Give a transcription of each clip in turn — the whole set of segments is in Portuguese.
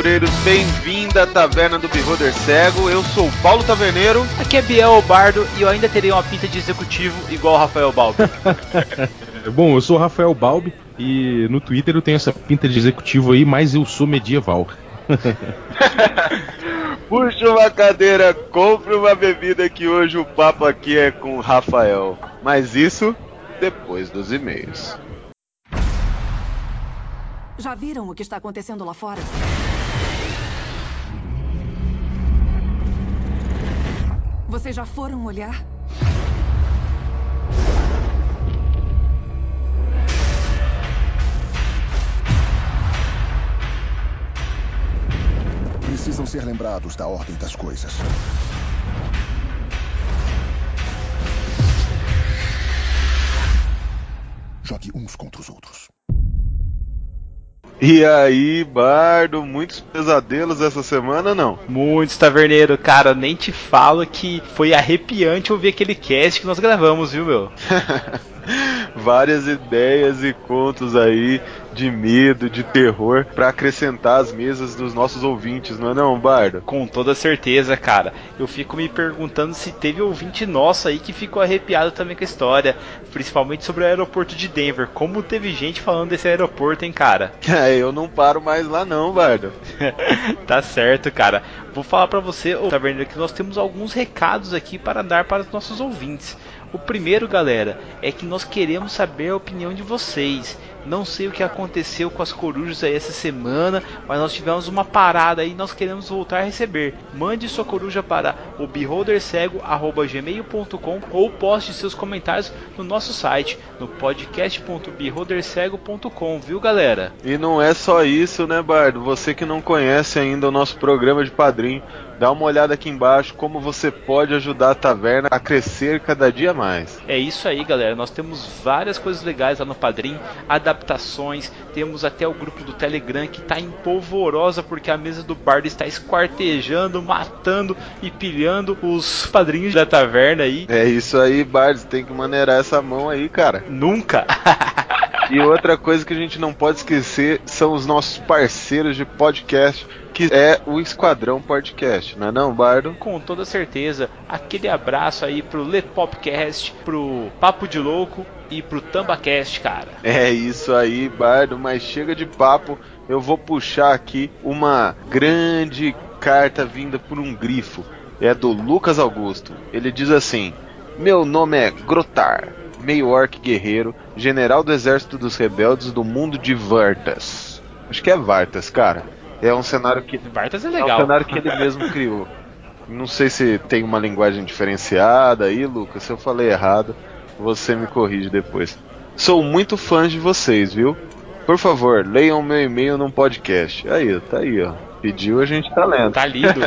Aventureiros, bem-vindo à Taverna do Beholder Cego. Eu sou o Paulo Taverneiro. Aqui é Biel Bardo e eu ainda terei uma pinta de executivo igual o Rafael Balbi. Bom, eu sou o Rafael Balbi e no Twitter eu tenho essa pinta de executivo aí, mas eu sou medieval. Puxa uma cadeira, compre uma bebida que hoje o papo aqui é com o Rafael. Mas isso depois dos e-mails. Já viram o que está acontecendo lá fora? Vocês já foram olhar? Precisam ser lembrados da ordem das coisas. Jogue uns contra os outros. E aí, Bardo, muitos pesadelos essa semana não? Muitos, taverneiro. Cara, nem te falo que foi arrepiante ouvir aquele cast que nós gravamos, viu, meu? Várias ideias e contos aí de medo, de terror, para acrescentar às mesas dos nossos ouvintes, não é não, Bardo? Com toda certeza, cara. Eu fico me perguntando se teve ouvinte nosso aí que ficou arrepiado também com a história, principalmente sobre o aeroporto de Denver. Como teve gente falando desse aeroporto, hein, cara? É, eu não paro mais lá não, Bardo. tá certo, cara. Vou falar para você, ô Taverneiro, que nós temos alguns recados aqui para dar para os nossos ouvintes. O primeiro, galera, é que nós queremos saber a opinião de vocês. Não sei o que aconteceu com as corujas aí essa semana, mas nós tivemos uma parada aí e nós queremos voltar a receber. Mande sua coruja para o beholdercego@gmail.com ou poste seus comentários no nosso site, no podcast.beholdercego.com, viu, galera? E não é só isso, né, Bardo? Você que não conhece ainda o nosso programa de padrinho, dá uma olhada aqui embaixo como você pode ajudar a taverna a crescer cada dia mais. É isso aí, galera. Nós temos várias coisas legais lá no Padrim, adaptações, temos até o grupo do Telegram que está em polvorosa porque a mesa do bardo está esquartejando, matando e pilhando os padrinhos da taverna aí. É isso aí, Bardo, tem que maneirar essa mão aí, cara. Nunca. E outra coisa que a gente não pode esquecer são os nossos parceiros de podcast, que é o Esquadrão Podcast, não é não, Bardo? Com toda certeza. Aquele abraço aí pro Lepopcast, pro Papo de Louco e pro Tambacast, cara. É isso aí, Bardo, mas chega de papo, eu vou puxar aqui uma grande carta vinda por um grifo. É do Lucas Augusto. Ele diz assim: Meu nome é Grotar, meio orc guerreiro, general do exército dos rebeldes do mundo de Vartas. Acho que é Vartas, cara. É um cenário que Vartas é é um legal. cenário que ele mesmo criou. Não sei se tem uma linguagem diferenciada aí, Lucas. Se eu falei errado, você me corrige depois. Sou muito fã de vocês, viu? Por favor, leiam meu e-mail num podcast. Aí, tá aí, ó. Pediu, a gente tá lendo. Tá lindo.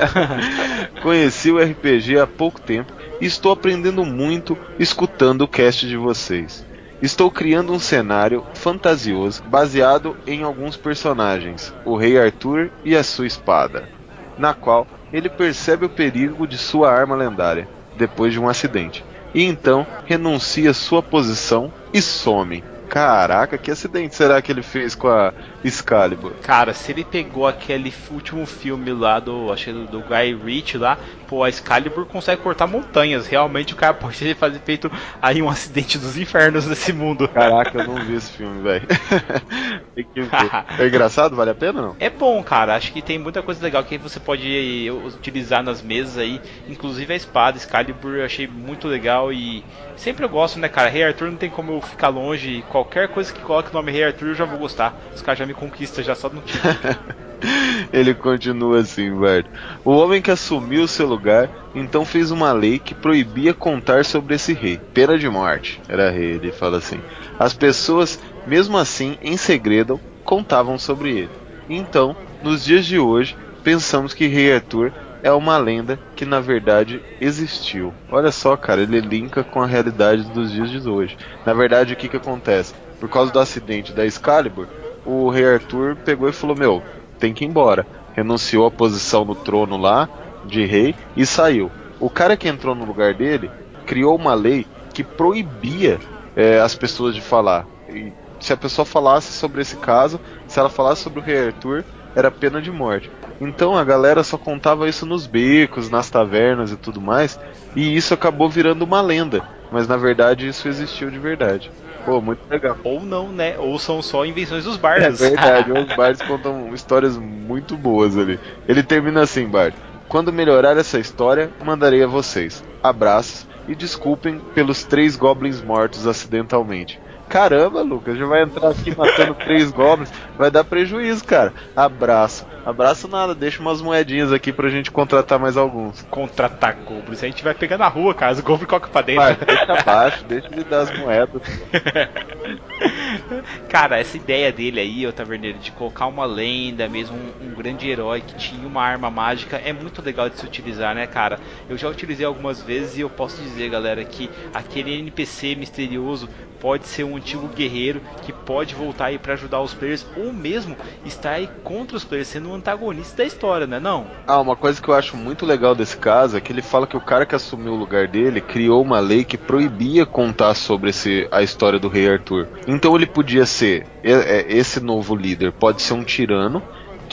Conheci o RPG há pouco tempo estou aprendendo muito escutando o cast de vocês. Estou criando um cenário fantasioso baseado em alguns personagens, o Rei Arthur e a sua espada, na qual ele percebe o perigo de sua arma lendária depois de um acidente, e então renuncia sua posição e some. Caraca, que acidente será que ele fez com a Excalibur? Cara, se ele pegou aquele último filme lá do, acho que do, do Guy Ritchie lá, pô, a Excalibur consegue cortar montanhas. Realmente o cara pode fazer feito aí um acidente dos infernos desse mundo. Caraca, eu não vi esse filme, velho. É engraçado? Vale a pena não? É bom, cara. Acho que tem muita coisa legal que você pode utilizar nas mesas aí. Inclusive a espada Excalibur eu achei muito legal e sempre eu gosto, né, cara? Rei Arthur não tem como eu ficar longe. Qualquer coisa que coloque o nome Rei Arthur eu já vou gostar. Os caras já me conquistam já só no título. Ele continua assim, velho. O homem que assumiu seu lugar então fez uma lei que proibia contar sobre esse rei. Pena de morte. Era rei, ele fala assim. As pessoas, mesmo assim, em segredo, contavam sobre ele. Então, nos dias de hoje, pensamos que Rei Arthur é uma lenda que na verdade existiu. Olha só, cara, ele linka com a realidade dos dias de hoje. Na verdade, o que que acontece? Por causa do acidente da Excalibur, o Rei Arthur pegou e falou: Meu, tem que ir embora. Renunciou à posição no trono lá de rei e saiu. O cara que entrou no lugar dele criou uma lei que proibia é, as pessoas de falar. E se a pessoa falasse sobre esse caso, se ela falasse sobre o Rei Arthur, era pena de morte. Então a galera só contava isso nos becos, nas tavernas e tudo mais, e isso acabou virando uma lenda. Mas na verdade isso existiu de verdade. Pô, muito legal. Ou não, né? Ou são só invenções dos É bardos. verdade, os bardos contam histórias muito boas ali. Ele termina assim, Bard. Quando melhorar essa história, mandarei a vocês. Abraços e desculpem pelos três goblins mortos acidentalmente. Caramba, Lucas, já vai entrar aqui matando três goblins, vai dar prejuízo, cara. Abraço. Abraço nada, deixa umas moedinhas aqui pra gente contratar mais alguns. Contra-ataque goblins. A gente vai pegar na rua, cara. Os goblins colocam pra dentro. Vai, deixa abaixo, deixa ele dar as moedas. Cara, essa ideia dele aí, o Taverneiro, de colocar uma lenda, mesmo um, um, grande herói que tinha uma arma mágica, é muito legal de se utilizar, né, cara? Eu já utilizei algumas vezes e eu posso dizer, galera, que aquele NPC misterioso pode ser um antigo guerreiro que pode voltar aí para ajudar os players ou mesmo estar aí contra os players, sendo um antagonista da história, né? Não? Ah, uma coisa que eu acho muito legal desse caso é que ele fala que o cara que assumiu o lugar dele criou uma lei que proibia contar sobre esse, a história do rei Arthur. Então ele podia ser esse novo líder, pode ser um tirano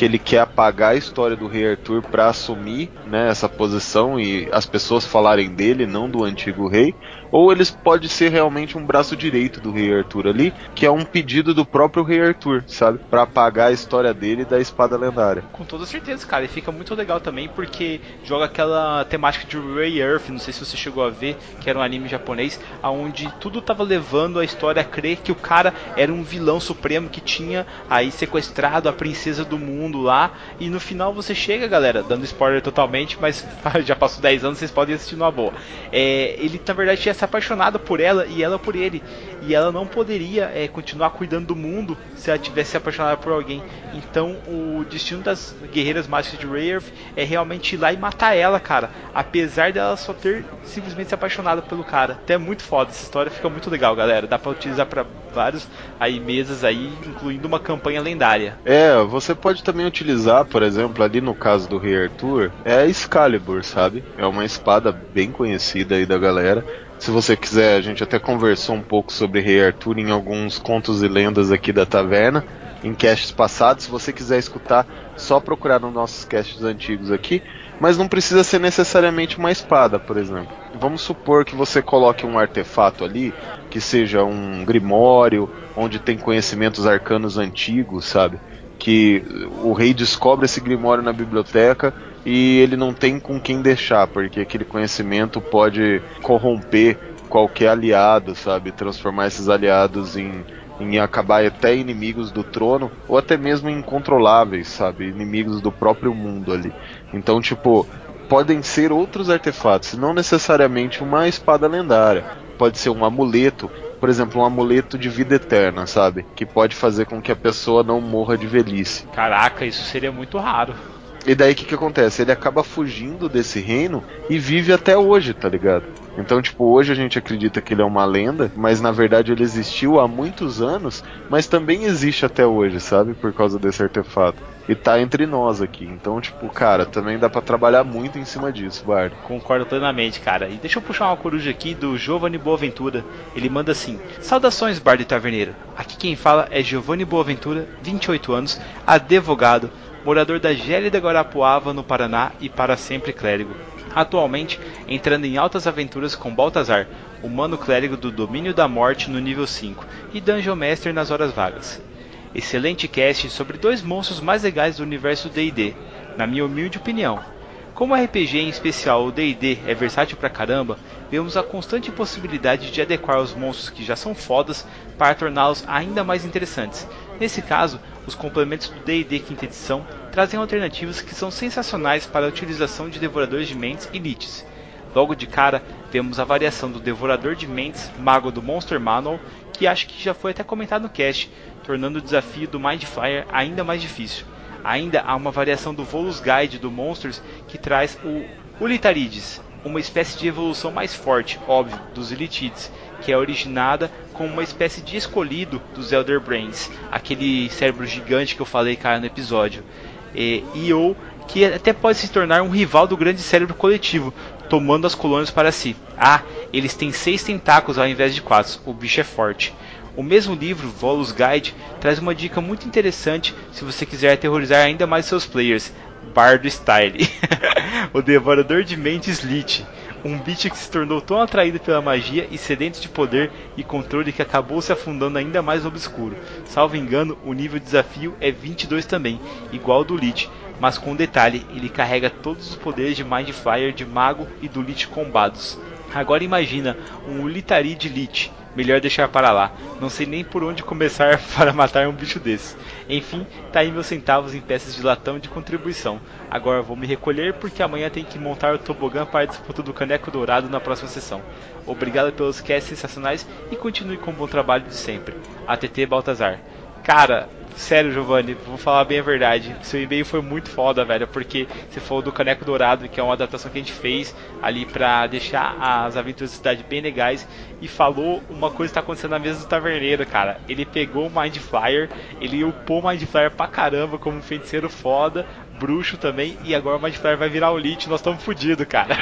que ele quer apagar a história do rei Arthur para assumir né, essa posição e as pessoas falarem dele, não do antigo rei, ou eles pode ser realmente um braço direito do rei Arthur ali, que é um pedido do próprio rei Arthur, sabe, para apagar a história dele da espada lendária. Com toda certeza, cara, e fica muito legal também porque joga aquela temática de Ray Earth, não sei se você chegou a ver, que era um anime japonês, aonde tudo tava levando a história a crer que o cara era um vilão supremo que tinha aí sequestrado a princesa do mundo lá e no final você chega, galera, dando spoiler totalmente, mas já passou 10 anos, vocês podem assistir numa boa. É, ele na verdade tinha se apaixonado por ela e ela por ele, e ela não poderia é, continuar cuidando do mundo se ela tivesse se apaixonado por alguém. Então o destino das guerreiras mágicas de Rayerth é realmente ir lá e matar ela, cara, apesar dela só ter simplesmente se apaixonado pelo cara. Até é muito foda essa história, fica muito legal, galera. Dá para utilizar para vários aí mesas aí, incluindo uma campanha lendária. É, você pode também utilizar, por exemplo, ali no caso do Rei Arthur, é a Excalibur, sabe? É uma espada bem conhecida aí da galera. Se você quiser, a gente até conversou um pouco sobre Rei Arthur em alguns contos e lendas aqui da taverna, em casts passados. Se você quiser escutar, só procurar nos nossos casts antigos aqui. Mas não precisa ser necessariamente uma espada, por exemplo. Vamos supor que você coloque um artefato ali, que seja um grimório, onde tem conhecimentos arcanos antigos, sabe? que o rei descobre esse grimório na biblioteca e ele não tem com quem deixar, porque aquele conhecimento pode corromper qualquer aliado, sabe? Transformar esses aliados em, em acabar até inimigos do trono, ou até mesmo incontroláveis, sabe? Inimigos do próprio mundo ali. Então, tipo, podem ser outros artefatos, não necessariamente uma espada lendária. Pode ser um amuleto por exemplo, um amuleto de vida eterna, sabe? Que pode fazer com que a pessoa não morra de velhice. Caraca, isso seria muito raro. E daí o que, que acontece? Ele acaba fugindo desse reino e vive até hoje, tá ligado? Então, tipo, hoje a gente acredita que ele é uma lenda, mas na verdade ele existiu há muitos anos, mas também existe até hoje, sabe? Por causa desse artefato. E tá entre nós aqui. Então, tipo, cara, também dá para trabalhar muito em cima disso, Bardo. Concordo plenamente, cara. E deixa eu puxar uma coruja aqui do Giovanni Boaventura. Ele manda assim: Saudações, Bardo e Taverneiro. Aqui quem fala é Giovanni Boaventura, 28 anos, advogado, morador da gélida Guarapuava, no Paraná e para sempre clérigo. Atualmente entrando em altas aventuras com Baltazar, humano clérigo do domínio da morte no nível 5 e Dungeon Master nas horas vagas. Excelente cast sobre dois monstros mais legais do universo D&D, na minha humilde opinião. Como RPG, em especial o D&D, é versátil pra caramba, vemos a constante possibilidade de adequar os monstros que já são fodas para torná-los ainda mais interessantes. Nesse caso, os complementos do D&D quinta edição trazem alternativas que são sensacionais para a utilização de devoradores de mentes e liches. Logo de cara, vemos a variação do Devorador de Mentes, Mago do Monster Manual, que acho que já foi até comentado no cast, tornando o desafio do Mind ainda mais difícil. Ainda há uma variação do Volus Guide do Monsters que traz o Ulitarides, uma espécie de evolução mais forte, óbvio, dos Elitides, que é originada como uma espécie de escolhido dos Elder Brains, aquele cérebro gigante que eu falei cara no episódio. E, e ou que até pode se tornar um rival do grande cérebro coletivo, tomando as colônias para si. Ah, eles têm seis tentáculos ao invés de quatro, o bicho é forte. O mesmo livro, Volus Guide, traz uma dica muito interessante se você quiser aterrorizar ainda mais seus players. Bardo Style, o Devorador de Mentes Lich, um bicho que se tornou tão atraído pela magia e sedento de poder e controle que acabou se afundando ainda mais no obscuro. Salvo engano, o nível de desafio é 22 também, igual ao do Lich, mas com um detalhe, ele carrega todos os poderes de Mind Flayer de Mago e do Lich combados. Agora imagina um Ulitari de Lich, melhor deixar para lá. Não sei nem por onde começar para matar um bicho desse. Enfim, tá aí meus centavos em peças de latão de contribuição. Agora vou me recolher porque amanhã tem que montar o tobogã para a disputa do caneco dourado na próxima sessão. Obrigado pelos casts sensacionais e continue com o bom trabalho de sempre. ATT Baltazar. Cara, sério, Giovanni, vou falar bem a verdade. Seu e-mail foi muito foda, velho, porque você falou do Caneco Dourado, que é uma adaptação que a gente fez ali pra deixar as aventuras da cidade bem legais, e falou uma coisa que tá acontecendo na mesa do taverneiro, cara. Ele pegou o Mind Flyer, ele upou o Mind Flyer pra caramba como um feiticeiro foda, bruxo também, e agora o Mind Flyer vai virar o Lich, nós estamos fodidos, cara.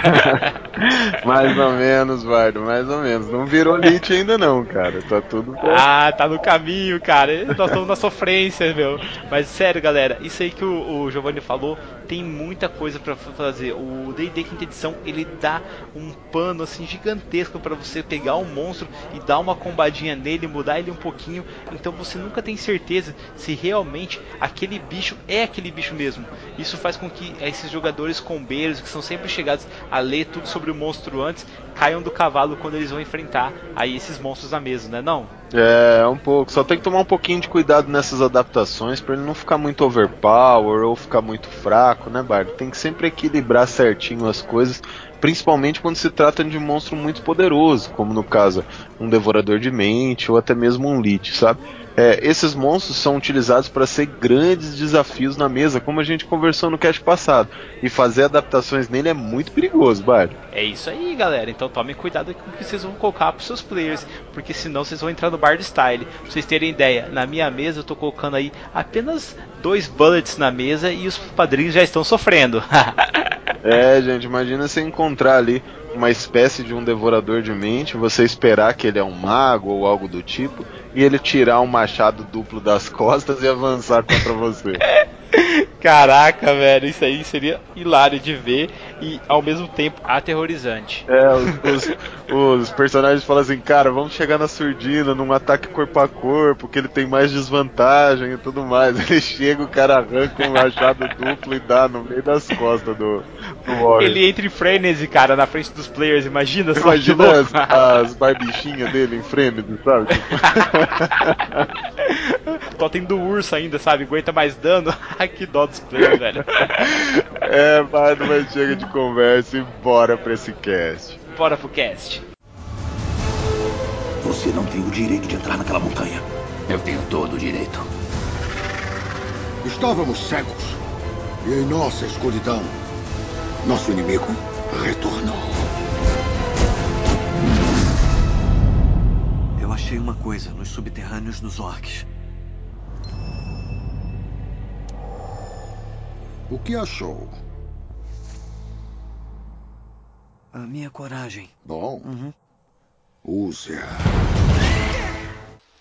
mais ou menos, Vardo, mais ou menos. Não virou Lich ainda não, cara. Tá tudo bem. Ah, tá no caminho, cara. Nós estamos na sofrência, meu. Mas sério, galera, isso aí que o, o Giovanni falou, tem muita coisa para fazer. O D&D quinta edição, ele dá um pano assim gigantesco para você pegar um monstro e dar uma combadinha nele, mudar ele um pouquinho, então você nunca tem certeza se realmente aquele bicho é aquele bicho mesmo. Isso faz com que esses jogadores combeiros, que são sempre chegados a ler tudo sobre o monstro antes, caiam do cavalo quando eles vão enfrentar aí esses monstros na mesa, né não? É, um pouco. Só tem que tomar um pouquinho de cuidado nessas adaptações para ele não ficar muito overpower ou ficar muito fraco, né, Bardo? Tem que sempre equilibrar certinho as coisas, principalmente quando se trata de um monstro muito poderoso, como no caso um devorador de mente ou até mesmo um lich, sabe? É, esses monstros são utilizados para ser grandes desafios na mesa, como a gente conversou no cast passado. E fazer adaptações nele é muito perigoso, Bardo. É isso aí, galera. Então tomem cuidado com o que vocês vão colocar para seus players, porque senão vocês vão entrar no Bard Style. Pra vocês terem ideia, na minha mesa eu tô colocando aí apenas dois bullets na mesa e os padrinhos já estão sofrendo. é, gente, imagina você encontrar ali uma espécie de um devorador de mente, você esperar que ele é um mago ou algo do tipo, e ele tirar um machado duplo das costas e avançar contra você. Caraca, velho, isso aí seria hilário de ver e ao mesmo tempo aterrorizante. É, os, os, os, personagens falam assim, cara, vamos chegar na surdina num ataque corpo a corpo, que ele tem mais desvantagem e tudo mais. Ele chega, o cara arranca um machado duplo e dá no meio das costas do, do Warrior. Ele entra em frenesi, cara, na frente dos players, imagina só Imagina as, as barbichinhas dele em frenesi, sabe? Totem do urso ainda, sabe? Aguenta mais dano. que dó dos players, velho. É, mas chega de conversa e bora pra esse cast. Bora pro cast. Você não tem o direito de entrar naquela montanha. Eu tenho todo o direito. Estávamos cegos. E em nossa escuridão, nosso inimigo retornou. Eu achei uma coisa nos subterrâneos dos orcs. O que achou? A minha coragem. Bom, Uhum. use-a.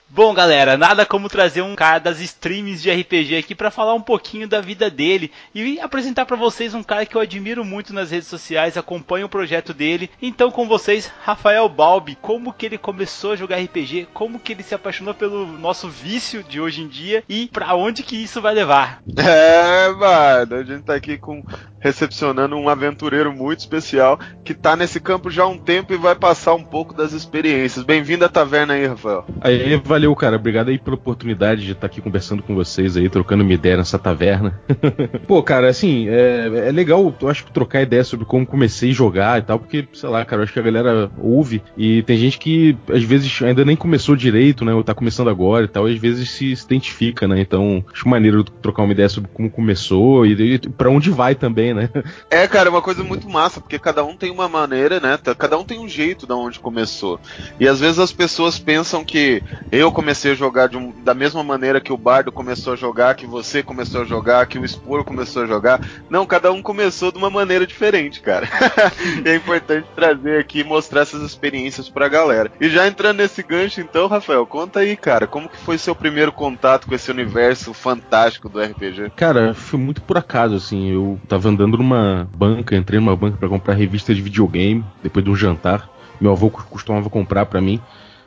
Bom, galera, nada como trazer um cara das streams de RPG aqui para falar um pouquinho da vida dele e apresentar para vocês um cara que eu admiro muito nas redes sociais, acompanho o projeto dele. Então, com vocês, Rafael Balbi, como que ele começou a jogar RPG, como que ele se apaixonou pelo nosso vício de hoje em dia e para onde que isso vai levar? É, mano, a gente tá aqui com recepcionando um aventureiro muito especial que tá nesse campo já há um tempo e vai passar um pouco das experiências. Bem-vindo à taverna aí, Rafael. Aí, valeu, cara. Obrigado aí pela oportunidade de estar aqui conversando com vocês aí, trocando uma ideia nessa taverna. Pô, cara, assim, é, é, legal, eu acho que trocar ideia sobre como comecei a jogar e tal, porque, sei lá, cara, eu acho que a galera ouve e tem gente que às vezes ainda nem começou direito, né, ou tá começando agora e tal, e às vezes se, se identifica, né, então acho maneiro trocar uma ideia sobre como começou e, e para onde vai também, né, né? É, cara, é uma coisa muito massa, porque cada um tem uma maneira, né? Cada um tem um jeito da onde começou. E às vezes as pessoas pensam que eu comecei a jogar um- da mesma maneira que o Bardo começou a jogar, que você começou a jogar, que o Sporo começou a jogar. Não, cada um começou de uma maneira diferente, cara. e é importante trazer aqui e mostrar essas experiências pra galera. E já entrando nesse gancho, então, Rafael, conta aí, cara, como que foi seu primeiro contato com esse universo fantástico do RPG? Cara, foi muito por acaso, assim. Eu tava andando numa banca, entrei numa banca pra comprar revista de videogame, depois de um jantar. Meu avô costumava comprar pra mim.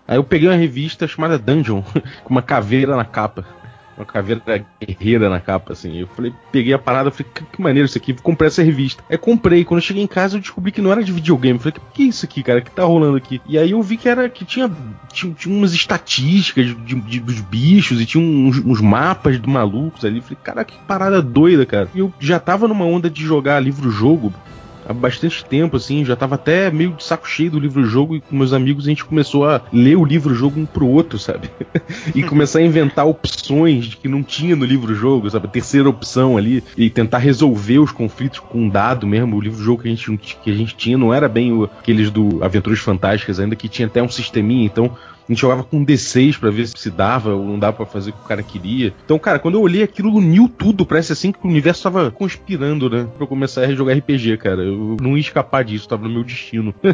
Aí eu peguei uma revista chamada Dungeon, com uma caveira na capa. Uma caveira guerreira na capa, assim. Eu falei, peguei a parada, falei, que, que maneiro isso aqui, vou comprar essa revista. Aí comprei, quando eu cheguei em casa eu descobri que não era de videogame. Eu falei, que, que é isso aqui, cara? que tá rolando aqui? E aí eu vi que era que tinha, tinha, tinha umas estatísticas de, de- dos bichos e tinha uns, uns mapas de malucos ali. Eu falei, cara, que parada doida, cara. E eu já tava numa onda de jogar livro-jogo há bastante tempo, assim, já tava até meio de saco cheio do livro-jogo e com meus amigos a gente começou a ler o livro-jogo um pro outro, sabe? e começar a inventar opções que não tinha no livro-jogo, sabe? A terceira opção ali e tentar resolver os conflitos com um dado mesmo. O livro-jogo que a gente que a gente tinha não era bem o- aqueles do Aventuras Fantásticas ainda que tinha até um sisteminha, então a gente jogava com D6 pra ver se dava ou não dava pra fazer o que o cara queria. Então, cara, quando eu olhei aquilo, uniu tudo. Parece assim que o universo tava conspirando, né? Pra eu começar a jogar RPG, cara. Eu não ia escapar disso, tava no meu destino.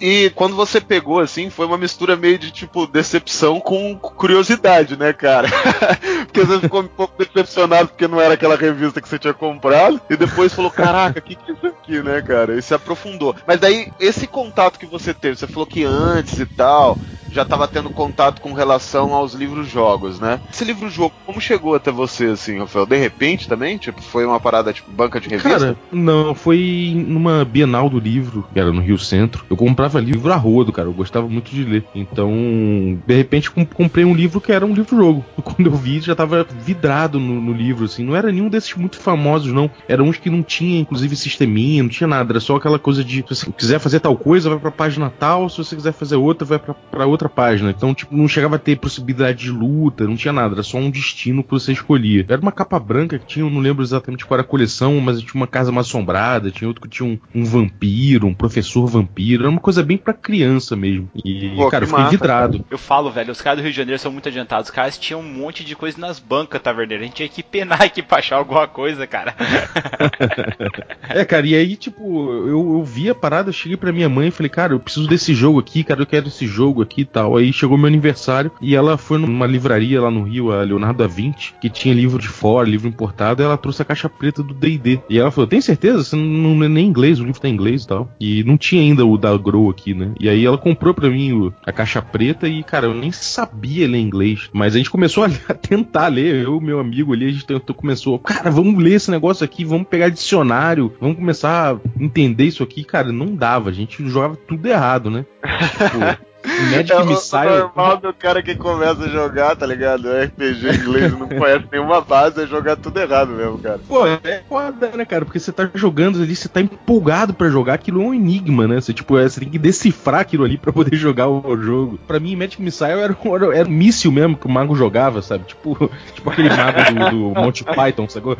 E quando você pegou, assim, foi uma mistura meio de, tipo, decepção com curiosidade, né, cara? porque você ficou um pouco decepcionado porque não era aquela revista que você tinha comprado. E depois falou, caraca, o que, que é isso aqui, né, cara? E se aprofundou. Mas daí, esse contato que você teve, você falou que antes e tal, já tava tendo contato com relação aos livros-jogos, né? Esse livro-jogo, como chegou até você, assim, Rafael? De repente também? Tipo, foi uma parada, tipo, banca de revista? Cara, não, foi numa Bienal do livro, que era no Rio Centro. Eu comprava livro a rodo, cara. Eu gostava muito de ler. Então, de repente, com- comprei um livro que era um livro-jogo. Quando eu vi, já tava vidrado no, no livro, assim. Não era nenhum desses muito famosos, não. Eram uns que não tinha, inclusive, sisteminha, não tinha nada. Era só aquela coisa de, se você quiser fazer tal coisa, vai pra página tal. Se você quiser fazer outra, vai pra, pra outra página. Então, tipo, não chegava a ter possibilidade de luta, não tinha nada. Era só um destino que você escolhia. Era uma capa branca que tinha, eu não lembro exatamente qual era a coleção, mas tinha uma casa mal assombrada, tinha outro que tinha um, um vampiro, um professor vampiro. Era uma coisa bem pra criança mesmo. E, Pô, cara, eu que fiquei massa, vidrado. Eu falo, velho, os caras do Rio de Janeiro são muito adiantados. Os caras tinham um monte de coisa nas bancas, taverneiro. A gente tinha que penar aqui pra achar alguma coisa, cara. É, cara, e aí, tipo, eu, eu vi a parada, eu cheguei pra minha mãe e falei, cara, eu preciso desse jogo aqui, cara, eu quero esse jogo aqui tal. Aí chegou meu aniversário e ela foi numa livraria lá no Rio, a Leonardo da Vinci, que tinha livro de fora, livro importado, e ela trouxe a caixa preta do D&D. E ela falou, tem certeza? Você não não é nem inglês, o livro tá em inglês e tal. E não tinha ainda o da Grow aqui, né? E aí ela comprou pra mim o- a caixa preta e, cara, eu nem sabia ler inglês. Mas a gente começou a, a tentar ler, eu e meu amigo ali, a gente tentou, começou, cara, vamos ler esse negócio aqui, vamos pegar dicionário, vamos começar a entender isso aqui. Cara, não dava, a gente jogava tudo errado, né? Tipo, Magic É o, o Missile... normal do cara que começa a jogar, tá ligado? RPG em inglês não conhece nenhuma base, é jogar tudo errado mesmo, cara. Pô, é foda, né, cara? Porque você tá jogando ali, você tá empolgado pra jogar, aquilo é um enigma, né? Você, tipo, é, você tem que decifrar aquilo ali pra poder jogar o, o jogo. Pra mim, Magic Missile era, um- era, era um míssil mesmo que o mago jogava, sabe? Tipo, tipo aquele mago do, do Monty Python, sacou?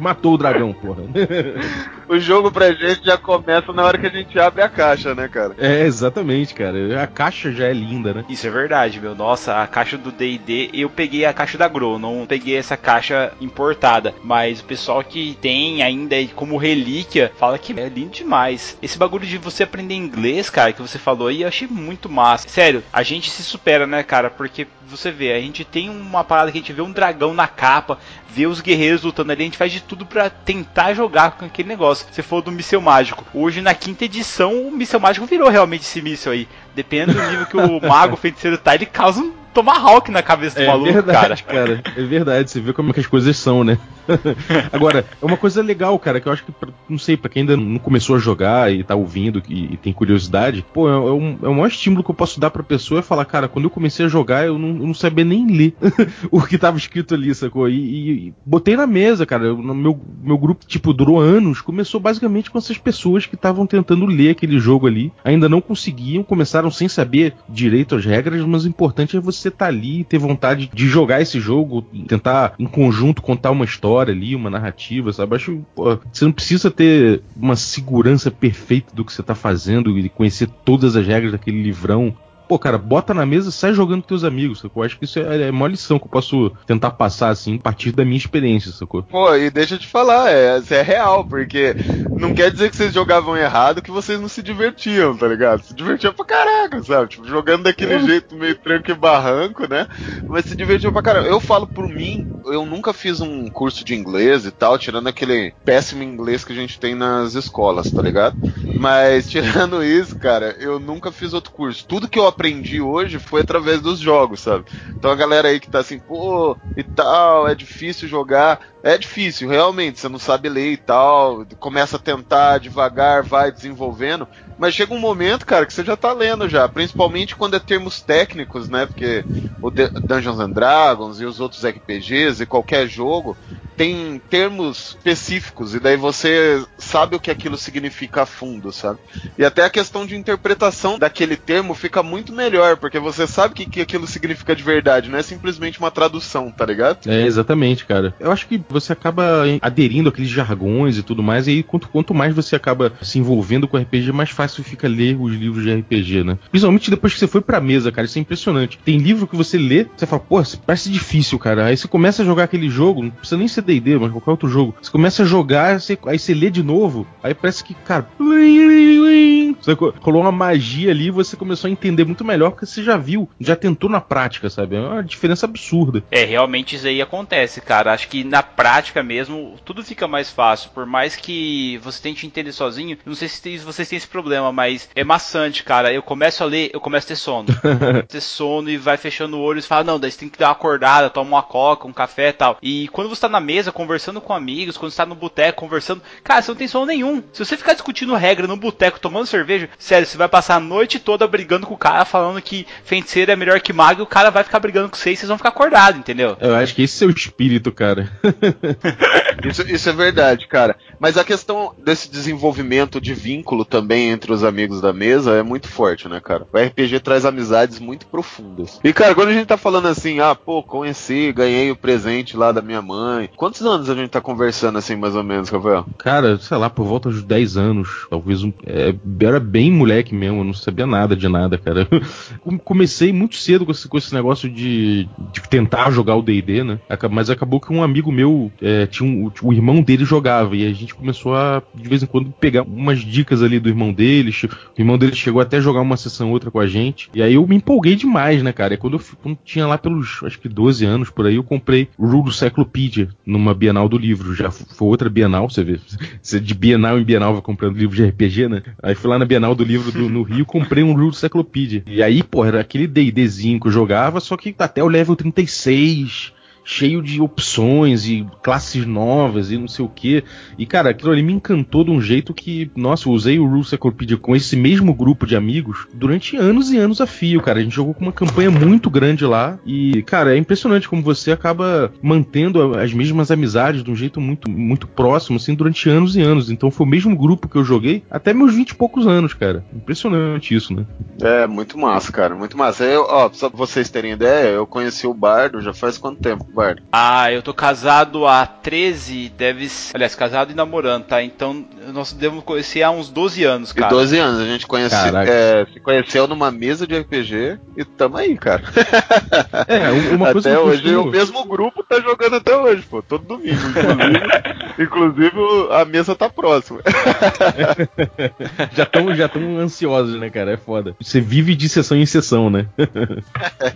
Matou o dragão, porra. O jogo pra gente já começa na hora que a gente abre a caixa, né, cara? É, exatamente, cara. A caixa já é linda, né? Isso é verdade, meu. Nossa, a caixa do D&D, eu peguei a caixa da Grow, não peguei essa caixa importada. Mas o pessoal que tem ainda como relíquia fala que é lindo demais. Esse bagulho de você aprender inglês, cara, que você falou aí, eu achei muito massa. Sério, a gente se supera, né, cara? Porque você vê, a gente tem uma parada que a gente vê um dragão na capa, vê os guerreiros lutando ali, a gente faz de tudo pra tentar jogar com aquele negócio. Você falou do míssel mágico. Hoje, na quinta edição, o míssel mágico virou realmente esse míssel aí. Dependendo do nível que o mago feiticeiro tá, ele causa um tomahawk na cabeça do É maluco, verdade, cara. cara. É verdade, você vê como é que as coisas são, né? Agora, é uma coisa legal, cara, que eu acho que, não sei, pra quem ainda não começou a jogar e tá ouvindo e, e tem curiosidade, pô, é, é um- é o maior estímulo que eu posso dar pra pessoa é falar, cara, quando eu comecei a jogar, eu não, eu não sabia nem ler o que tava escrito ali, sacou? E, e- e botei na mesa, cara. Eu- no meu, meu grupo, tipo, durou anos, começou basicamente com essas pessoas que estavam tentando ler aquele jogo ali, ainda não conseguiam, começaram sem saber direito as regras, mas o importante é você você tá ali e ter vontade de jogar esse jogo, tentar em conjunto contar uma história ali, uma narrativa, sabe? Acho, pô, você não precisa ter uma segurança perfeita do que você tá fazendo e conhecer todas as regras daquele livrão pô, cara, bota na mesa e sai jogando com teus amigos, sacou? Acho que isso é, é uma lição que eu posso tentar passar, assim, a partir da minha experiência, sacou? Pô, e deixa eu te falar, é, isso é real, porque não quer dizer que vocês jogavam errado que vocês não se divertiam, tá ligado? Se divertiam pra caraca, sabe? Tipo, jogando daquele Uhum. jeito meio tranco e barranco, né? Mas se divertiam pra caramba. Eu falo por mim, eu nunca fiz um curso de inglês e tal, tirando aquele péssimo inglês que a gente tem nas escolas, tá ligado? Mas tirando isso, cara, eu nunca fiz outro curso. Tudo que eu aprendi hoje foi através dos jogos, sabe? Então a galera aí que tá assim, pô, e tal, é difícil jogar. É difícil, realmente, você não sabe ler e tal, começa a tentar devagar, vai desenvolvendo, mas chega um momento, cara, que você já tá lendo já, principalmente quando é termos técnicos, né? Porque o Dungeons and Dragons e os outros RPGs e qualquer jogo tem termos específicos e daí você sabe o que aquilo significa a fundo, sabe? E até a questão de interpretação daquele termo fica muito melhor, porque você sabe o que, que aquilo significa de verdade, não é simplesmente uma tradução, tá ligado? É, exatamente, cara. Eu acho que você acaba aderindo àqueles jargões e tudo mais, e aí quanto, quanto mais você acaba se envolvendo com RPG, mais fácil fica ler os livros de RPG, né? Principalmente depois que você foi pra mesa, cara, isso é impressionante. Tem livro que você lê, você fala, pô, parece difícil, cara. Aí você começa a jogar aquele jogo, não precisa nem ser D&D, mas qualquer outro jogo. Você começa a jogar, você- aí você lê de novo, aí parece que, cara... Sacou? Rolou uma magia ali e você começou a entender muito melhor porque você já viu, já tentou na prática, sabe? É uma diferença absurda. É, realmente isso aí acontece, cara. Acho que na prática mesmo, tudo fica mais fácil. Por mais que você tente entender sozinho, não sei se tem- vocês têm esse problema, mas é maçante, cara. Eu começo a ler, eu começo a ter sono. ter sono e vai fechando o olho e fala, não, daí você tem que dar uma acordada, toma uma coca, um café e tal. E quando você tá na mesa conversando com amigos, quando você tá no boteco conversando, cara, você não tem sono nenhum. Se você ficar discutindo regra no boteco, tomando cerveja, sério, você vai passar a noite toda brigando com o cara, falando que feiticeiro é melhor que mago, e o cara vai ficar brigando com vocês e vocês vão ficar acordados, entendeu? Eu acho que esse é o espírito, cara. Isso, isso é verdade, cara. Mas a questão desse desenvolvimento de vínculo também entre os amigos da mesa é muito forte, né, cara? O RPG traz amizades muito profundas. E, cara, quando a gente tá falando assim, ah, pô, conheci, ganhei o presente lá da minha mãe. Quantos anos a gente tá conversando assim, mais ou menos, Rafael? Cara, sei lá, por volta dos 10 anos, talvez um. É, era bem moleque mesmo, não sabia nada de nada, cara. Com- Comecei muito cedo com esse, com esse negócio de, de tentar jogar o DD, né? Mas acabou que um amigo meu é, tinha um, o irmão dele jogava e a gente começou a, de vez em quando, pegar umas dicas ali do irmão dele. O irmão dele chegou até a jogar uma sessão ou outra com a gente. E aí eu me empolguei demais, né, cara? E quando eu quando tinha lá pelos, acho que 12 anos por aí, eu comprei o Rule do Cyclopedia numa Bienal do livro. Já foi outra Bienal, você vê. Você de Bienal em Bienal vai comprando livro de RPG, né? Aí fui lá na Bienal do livro do- no Rio, comprei um Rule do Cyclopedia. E aí, pô, era aquele D&Dzinho que eu jogava, só que até o level 36 cheio de opções e classes novas e não sei o que. E, cara, aquilo ali me encantou de um jeito que, nossa, eu usei o Rule Cyclopedia com esse mesmo grupo de amigos durante anos e anos a fio, cara. A gente jogou com uma campanha muito grande lá e, cara, é impressionante como você acaba mantendo as mesmas amizades de um jeito muito, muito próximo, assim, durante anos e anos. Então foi o mesmo grupo que eu joguei até meus 20 e poucos anos, cara. Impressionante isso, né? É, muito massa, cara, muito massa. Eu, ó, só pra vocês terem ideia, eu conheci o Bardo já faz quanto tempo, Ah, eu tô casado há 13, deve ser. Aliás, casado e namorando, tá? Então nós devemos conhecer há uns 12 anos, E cara. 12 anos, a gente conhece, é, se conheceu numa mesa de RPG e tamo aí, cara. É, um- uma coisa até que hoje costumo- o mesmo grupo tá jogando até hoje, pô, todo domingo, inclusive. inclusive a mesa tá próxima. já estão já tão ansiosos, né, cara? É foda. Você vive de sessão em sessão, né?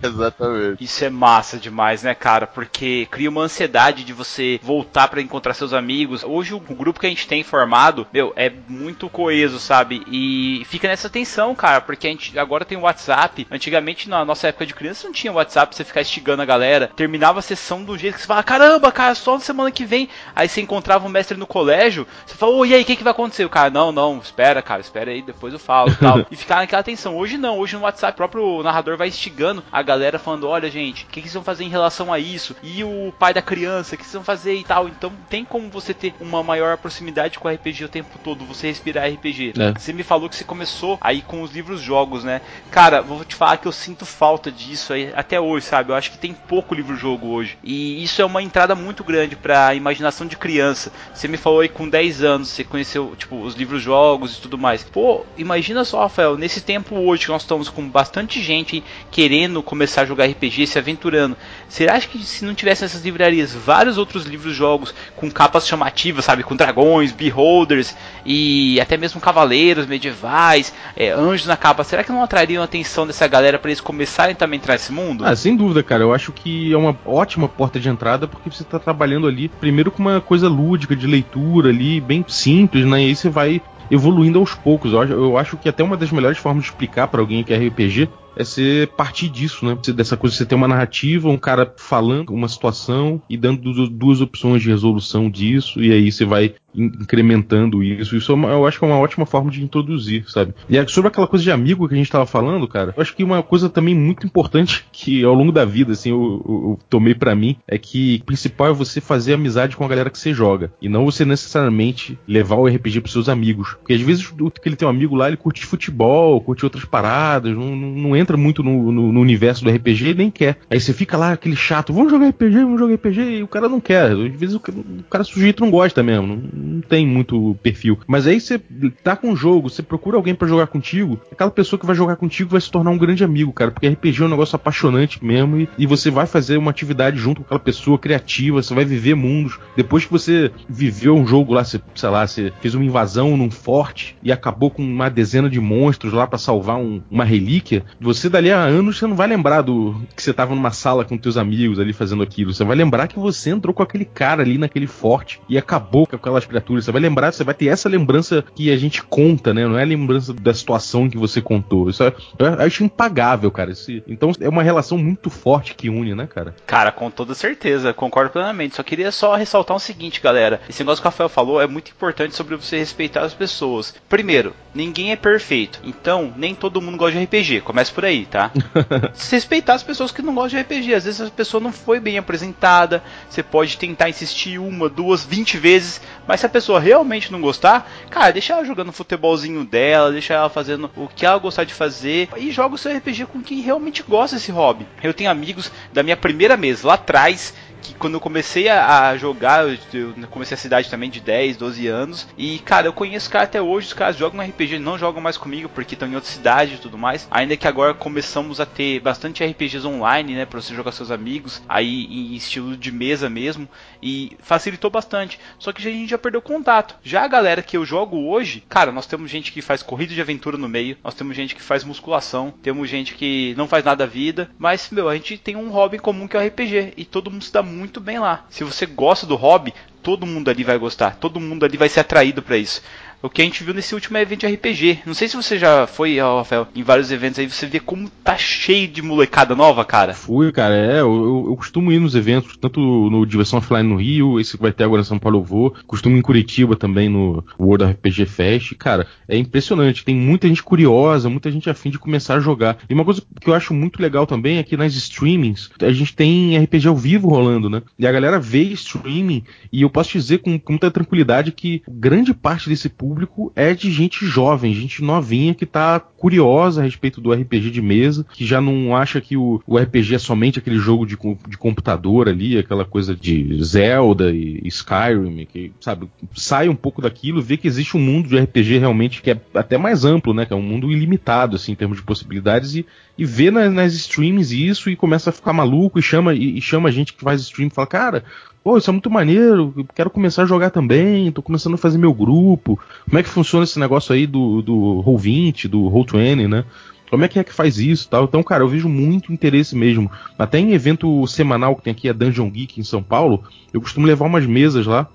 Exatamente. Isso é massa demais, né, cara? Porque cria uma ansiedade de você voltar pra encontrar seus amigos. Hoje o grupo que a gente tem formado, meu, é muito coeso, sabe? E fica nessa tensão, cara, porque a gente agora tem o WhatsApp. Antigamente, na nossa época de criança, não tinha WhatsApp pra você ficar instigando a galera. Terminava a sessão do jeito que você fala: caramba, cara, só na semana que vem. Aí você encontrava um mestre no colégio, você fala: ô, e aí, o que, que vai acontecer? O cara, não, não, espera, cara, espera aí, depois eu falo e tal. e ficar naquela tensão. Hoje não, hoje no WhatsApp, o próprio narrador vai instigando a galera falando: olha, gente, o que, que vocês vão fazer em relação a isso? Isso. E o pai da criança, o que vocês vão fazer e tal. Então tem como você ter uma maior proximidade com o RPG o tempo todo, você respirar RPG. É. Você me falou que você começou aí com os livros jogos, né? Cara, vou te falar que eu sinto falta disso aí até hoje, sabe? Eu acho que tem pouco livro jogo hoje. E isso é uma entrada muito grande pra imaginação de criança. Você me falou aí com 10 anos, você conheceu, tipo, os livros jogos e tudo mais. Pô, imagina só, Rafael, nesse tempo hoje que nós estamos com bastante gente querendo começar a jogar RPG, se aventurando. Será que se não tivesse essas livrarias, vários outros livros jogos com capas chamativas, sabe? Com dragões, beholders e até mesmo cavaleiros medievais, é, anjos na capa, será que não atrariam a atenção dessa galera para eles começarem também a entrar nesse mundo? Ah, sem dúvida, cara. Eu acho que é uma ótima porta de entrada porque você tá trabalhando ali primeiro com uma coisa lúdica de leitura ali, bem simples, né? E aí você vai evoluindo aos poucos. Eu acho, eu acho que até uma das melhores formas de explicar para alguém que é RPG é você partir disso, né? Dessa coisa, você ter uma narrativa, um cara falando uma situação e dando duas opções de resolução disso, e aí você vai incrementando isso. Isso é eu acho que é uma ótima forma de introduzir, sabe? E sobre aquela coisa de amigo que a gente tava falando, cara, eu acho que uma coisa também muito importante que ao longo da vida, assim, eu, eu, tomei para mim é que o principal é você fazer amizade com a galera que você joga. E não você necessariamente levar o RPG pros seus amigos. Porque às vezes aquele teu amigo lá, ele curte futebol, curte outras paradas, não, não, não entra muito no, no, no, universo do RPG e nem quer. Aí você fica lá, aquele chato, vamos jogar RPG, vamos jogar RPG, e o cara não quer. Às vezes o, o cara sujeito não gosta mesmo. Não, não tem muito perfil. Mas aí você tá com o jogo, você procura alguém para jogar contigo, aquela pessoa que vai jogar contigo vai se tornar um grande amigo, cara, porque RPG é um negócio apaixonante mesmo e, e você vai fazer uma atividade junto com aquela pessoa criativa, você vai viver mundos. Depois que você viveu um jogo lá, você, sei lá, você fez uma invasão num forte e acabou com uma dezena de monstros lá para salvar um, uma relíquia, você dali a anos você não vai lembrar do que você tava numa sala com teus amigos ali fazendo aquilo, você vai lembrar que você entrou com aquele cara ali naquele forte e acabou com aquelas criaturas. Você vai lembrar, você vai ter essa lembrança que a gente conta, né? Não é a lembrança da situação que você contou. Isso é, eu acho impagável, cara. Então é uma relação muito forte que une, né, cara? Cara, com toda certeza, concordo plenamente. Só queria só ressaltar o seguinte, galera. Esse negócio que o Rafael falou é muito importante sobre você respeitar as pessoas. Primeiro, ninguém é perfeito. Então, nem todo mundo gosta de RPG. Começa por aí, tá? se respeitar as pessoas que não gostam de RPG. Às vezes a pessoa não foi bem apresentada. Você pode tentar insistir uma, duas, vinte vezes. Mas se a pessoa realmente não gostar, cara, deixa ela jogando o futebolzinho dela, deixa ela fazendo o que ela gostar de fazer e joga o seu RPG com quem realmente gosta desse hobby. Eu tenho amigos da minha primeira mesa lá atrás que quando eu comecei a, a jogar, eu, eu, comecei a cidade também de 10, 12 anos. E, cara, eu conheço cara até hoje, os caras jogam RPG, não jogam mais comigo porque estão em outra cidade e tudo mais. Ainda que agora começamos a ter bastante RPGs online, né, pra você jogar com seus amigos, aí em estilo de mesa mesmo. E facilitou bastante. Só que a gente já perdeu contato. Já a galera que eu jogo hoje, cara, nós temos gente que faz corrida de aventura no meio, nós temos gente que faz musculação, temos gente que não faz nada da vida, mas, meu, a gente tem um hobby comum que é o RPG. E todo mundo se dá muito bem lá. Se você gosta do hobby, todo mundo ali vai gostar, todo mundo ali vai ser atraído para isso o que a gente viu nesse último evento de RPG. Não sei se você já foi, Rafael, em vários eventos aí, você vê como tá cheio de molecada nova, cara. Fui, cara, é, eu, eu costumo ir nos eventos, tanto no Diversão Offline no Rio, esse que vai ter agora em São Paulo eu vou, costumo em Curitiba também no World RPG Fest, cara, é impressionante, tem muita gente curiosa, muita gente afim de começar a jogar. E uma coisa que eu acho muito legal também é que nas streamings, a gente tem RPG ao vivo rolando, né? E a galera vê streaming, e eu posso te dizer com, com muita tranquilidade que grande parte desse público é de gente jovem, gente novinha que tá curiosa a respeito do RPG de mesa, que já não acha que o, o RPG é somente aquele jogo de, de, computador ali, aquela coisa de Zelda e Skyrim, que, sabe, sai um pouco daquilo, vê que existe um mundo de RPG realmente que é até mais amplo, né, que é um mundo ilimitado, assim, em termos de possibilidades, e, e vê nas, nas streams isso e começa a ficar maluco e chama, e, e chama a gente que faz stream e fala, cara, pô, isso é muito maneiro, quero começar a jogar também, tô começando a fazer meu grupo. Como é que funciona esse negócio aí do, do Roll20, do Roll20, né? Como é que é que faz isso tal? Então, cara, eu vejo muito interesse mesmo. Até em evento semanal que tem aqui a Dungeon Geek em São Paulo, eu costumo levar umas mesas lá.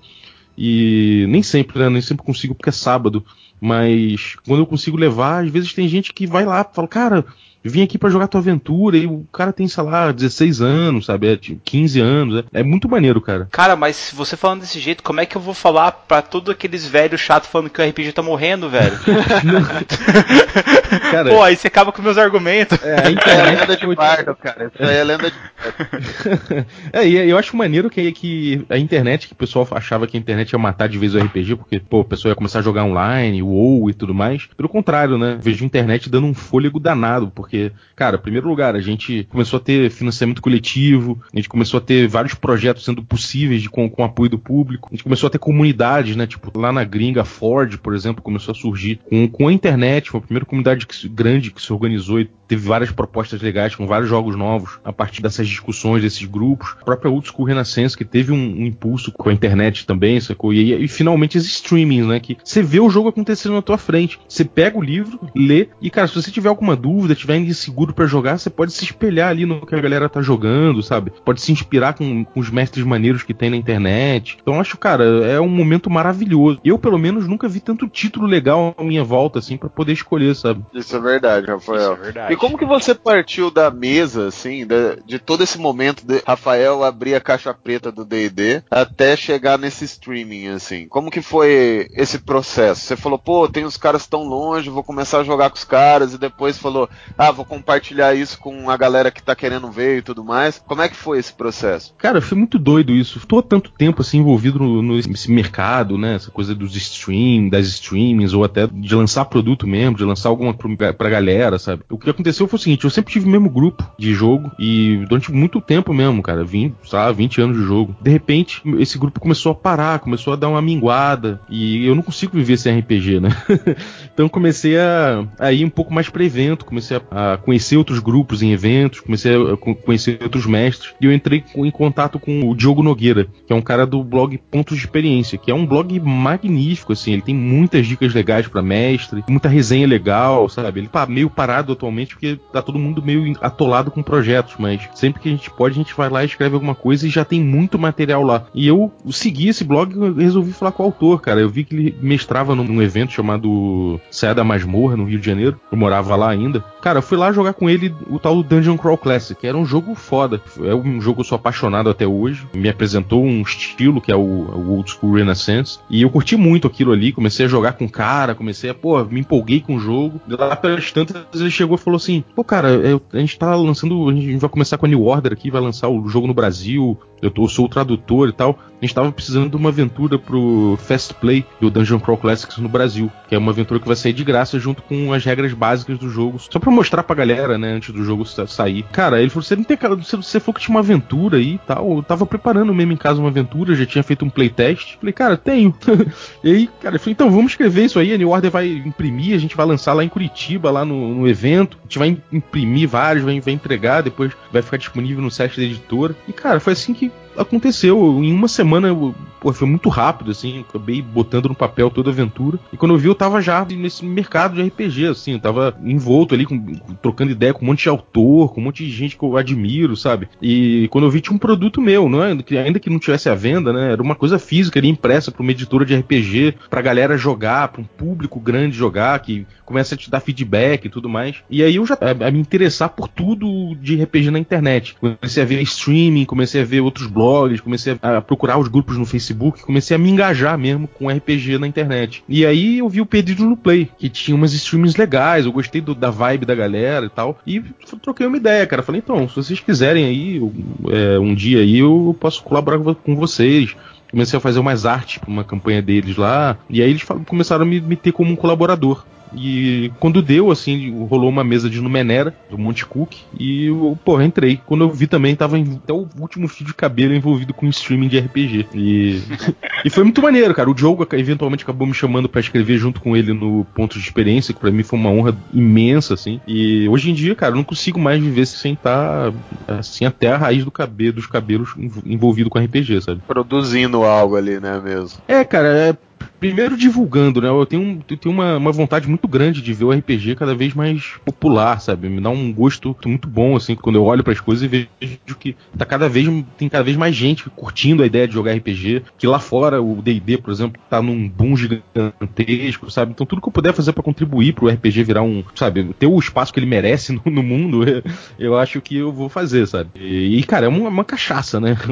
E nem sempre, né? Nem sempre consigo porque é sábado. Mas quando eu consigo levar, às vezes tem gente que vai lá e fala, cara, vim aqui para jogar tua aventura e o cara tem, sei lá, 16 anos, sabe? É, 15 tipo, anos. É, é, muito maneiro, cara. Cara, mas se você falando desse jeito, como é que eu vou falar pra todos aqueles velhos chatos falando que o RPG tá morrendo, velho? cara, Pô, aí você acaba com meus argumentos. É, a internet é lenda de bardo, cara. Isso aí é lenda de bardo. é, e eu acho maneiro que, que a internet, que o pessoal achava que a internet ia matar de vez o RPG, porque, pô, o pessoal ia começar a jogar online, WoW e tudo mais. Pelo contrário, né? Vejo a internet dando um fôlego danado, porque porque, cara, em primeiro lugar, a gente começou a ter financiamento coletivo, a gente começou a ter vários projetos sendo possíveis de, com, com apoio do público, a gente começou a ter comunidades, né? Tipo, lá na gringa, Ford, por exemplo, começou a surgir com, com a internet, foi a primeira comunidade que, grande que se organizou e teve várias propostas legais com vários jogos novos a partir dessas discussões, desses grupos. A própria Old School Renascença, que teve um, um impulso com a internet também, sacou? E, e, finalmente os streamings, né? Que você vê o jogo acontecendo na tua frente. Você pega o livro, lê, e, cara, se você tiver alguma dúvida, tiver inseguro para jogar, você pode se espelhar ali no que a galera tá jogando, sabe? Pode se inspirar com, com os mestres maneiros que tem na internet. Então acho, cara, é um momento maravilhoso. Eu, pelo menos, nunca vi tanto título legal à minha volta, assim, para poder escolher, sabe? Isso é verdade, Rafael. Isso é verdade. E como que você partiu da mesa, assim, de, de todo esse momento de Rafael abrir a caixa preta do D&D até chegar nesse streaming, assim? Como que foi esse processo? Você falou, pô, tem os caras tão longe, vou começar a jogar com os caras, e depois falou, ah, vou compartilhar isso com a galera que tá querendo ver e tudo mais. Como é que foi esse processo? Cara, foi muito doido isso. Tô há tanto tempo assim envolvido no, no, nesse mercado, né? Essa coisa dos stream, das streamings, ou até de lançar produto mesmo, de lançar alguma pra galera, sabe? O que aconteceu foi o seguinte, eu sempre tive o mesmo grupo de jogo e durante muito tempo mesmo, cara, 20, sabe, 20 anos de jogo. De repente, esse grupo começou a parar, começou a dar uma minguada e eu não consigo viver sem RPG, né? então comecei a, a ir um pouco mais pra evento, comecei a, a conhecer outros grupos em eventos, comecei a conhecer outros mestres, e eu entrei em contato com o Diogo Nogueira, que é um cara do blog Pontos de Experiência, que é um blog magnífico, assim, ele tem muitas dicas legais para mestre, muita resenha legal, sabe? Ele tá meio parado atualmente porque tá todo mundo meio atolado com projetos, mas sempre que a gente pode, a gente vai lá e escreve alguma coisa e já tem muito material lá. E eu segui esse blog e resolvi falar com o autor, cara. Eu vi que ele mestrava num evento chamado Saia da Masmorra, no Rio de Janeiro. Eu morava lá ainda. Cara, eu fui lá jogar com ele o tal Dungeon Crawl Classic, que era um jogo foda. É um jogo que eu sou apaixonado até hoje. Me apresentou um estilo que é o, o Old School Renaissance. E eu curti muito aquilo ali. Comecei a jogar com cara, comecei a, pô, me empolguei com o jogo. Lá pelas tantas, ele chegou e falou assim: pô, cara, eu, a gente tá lançando. A gente vai começar com a New Order aqui, vai lançar o jogo no Brasil. Eu, tô, eu sou o tradutor e tal. A gente tava precisando de uma aventura pro Fast Play do Dungeon Crawl Classics no Brasil, que é uma aventura que vai sair de graça junto com as regras básicas do jogo, só para mostrar pra galera, né, antes do jogo sair. Cara, ele falou: você não tem cara, você, você falou que tinha uma aventura aí e tal. Eu tava preparando mesmo em casa uma aventura, já tinha feito um playtest. Falei, cara, tenho. e aí, cara, eu falei, então vamos escrever isso aí. A New Order vai imprimir, a gente vai lançar lá em Curitiba, lá no, no evento. Gente vai imprimir vários, vai, vai entregar, depois vai ficar disponível no site da editora. E, cara, foi assim que aconteceu. Em uma semana, eu, pô, foi muito rápido, assim. Acabei botando no papel toda a aventura. E quando eu vi, eu tava já nesse mercado de RPG, assim. Eu tava envolto ali, com, trocando ideia com um monte de autor, com um monte de gente que eu admiro, sabe? E quando eu vi, tinha um produto meu, não é? Ainda que não tivesse à venda, né? Era uma coisa física ali, impressa pra uma editora de RPG, pra galera jogar, pra um público grande jogar, que começa a te dar feedback e tudo mais. E aí eu já a, a me interessar por tudo de RPG na internet. Comecei a ver streaming, comecei a ver outros blogs comecei a procurar os grupos no Facebook, comecei a me engajar mesmo com RPG na internet. E aí eu vi o Perdido no Play, que tinha umas streams legais, eu gostei do, da vibe da galera e tal. E troquei uma ideia, cara. Falei, então, se vocês quiserem aí, é, um dia aí, eu posso colaborar com vocês comecei a fazer umas artes para uma campanha deles lá, e aí eles começaram a me, me ter como um colaborador. E quando deu, assim, rolou uma mesa de Numenera, do Monte Cook, e eu, porra, entrei. Quando eu vi também, tava até o último fio de cabelo envolvido com streaming de RPG. E, e foi muito maneiro, cara. O Diogo eventualmente acabou me chamando para escrever junto com ele no Ponto de Experiência, que pra mim foi uma honra imensa, assim. E hoje em dia, cara, eu não consigo mais viver sem estar, assim, até a raiz do cabelo, dos cabelos envolvido com RPG, sabe? Produzindo algo ali, né, mesmo? É, cara, é primeiro divulgando, né? Eu tenho, eu tenho uma, uma, vontade muito grande de ver o RPG cada vez mais popular, sabe? Me dá um gosto muito bom, assim, quando eu olho para as coisas e vejo que tá cada vez, tem cada vez mais gente curtindo a ideia de jogar RPG, que lá fora o D&D, por exemplo, tá num boom gigantesco, sabe? Então tudo que eu puder fazer para contribuir pro RPG virar um, sabe, ter o espaço que ele merece no, no mundo, eu acho que eu vou fazer, sabe? E, e cara, é uma, uma cachaça, né?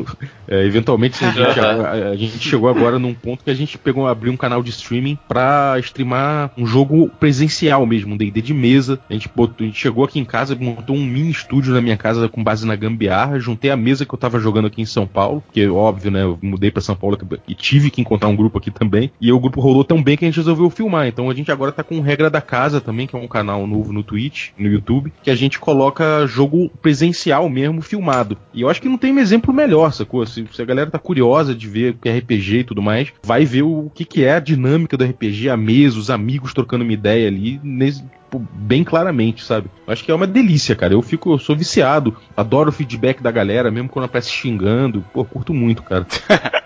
É, eventualmente a gente, a, a gente chegou agora num ponto que a gente pegou, abriu um canal de streaming pra streamar um jogo presencial mesmo, um D&D de mesa. A gente, botou, a gente chegou aqui em casa, montou um mini estúdio na minha casa com base na gambiarra, juntei a mesa que eu tava jogando aqui em São Paulo, porque óbvio, né, eu mudei para São Paulo e tive que encontrar um grupo aqui também, e o grupo rolou tão bem que a gente resolveu filmar. Então a gente agora tá com Regra da Casa também, que é um canal novo no Twitch, no YouTube, que a gente coloca jogo presencial mesmo, filmado. E eu acho que não tem um exemplo melhor, sacou? Se, se a galera tá curiosa de ver o que é RPG e tudo mais, vai ver o que, que é a dinâmica do RPG, a mesa, os amigos trocando uma ideia ali, nesse, bem claramente, sabe? Acho que é uma delícia, cara. Eu fico, eu sou viciado, adoro o feedback da galera, mesmo quando aparece xingando. Pô, curto muito, cara.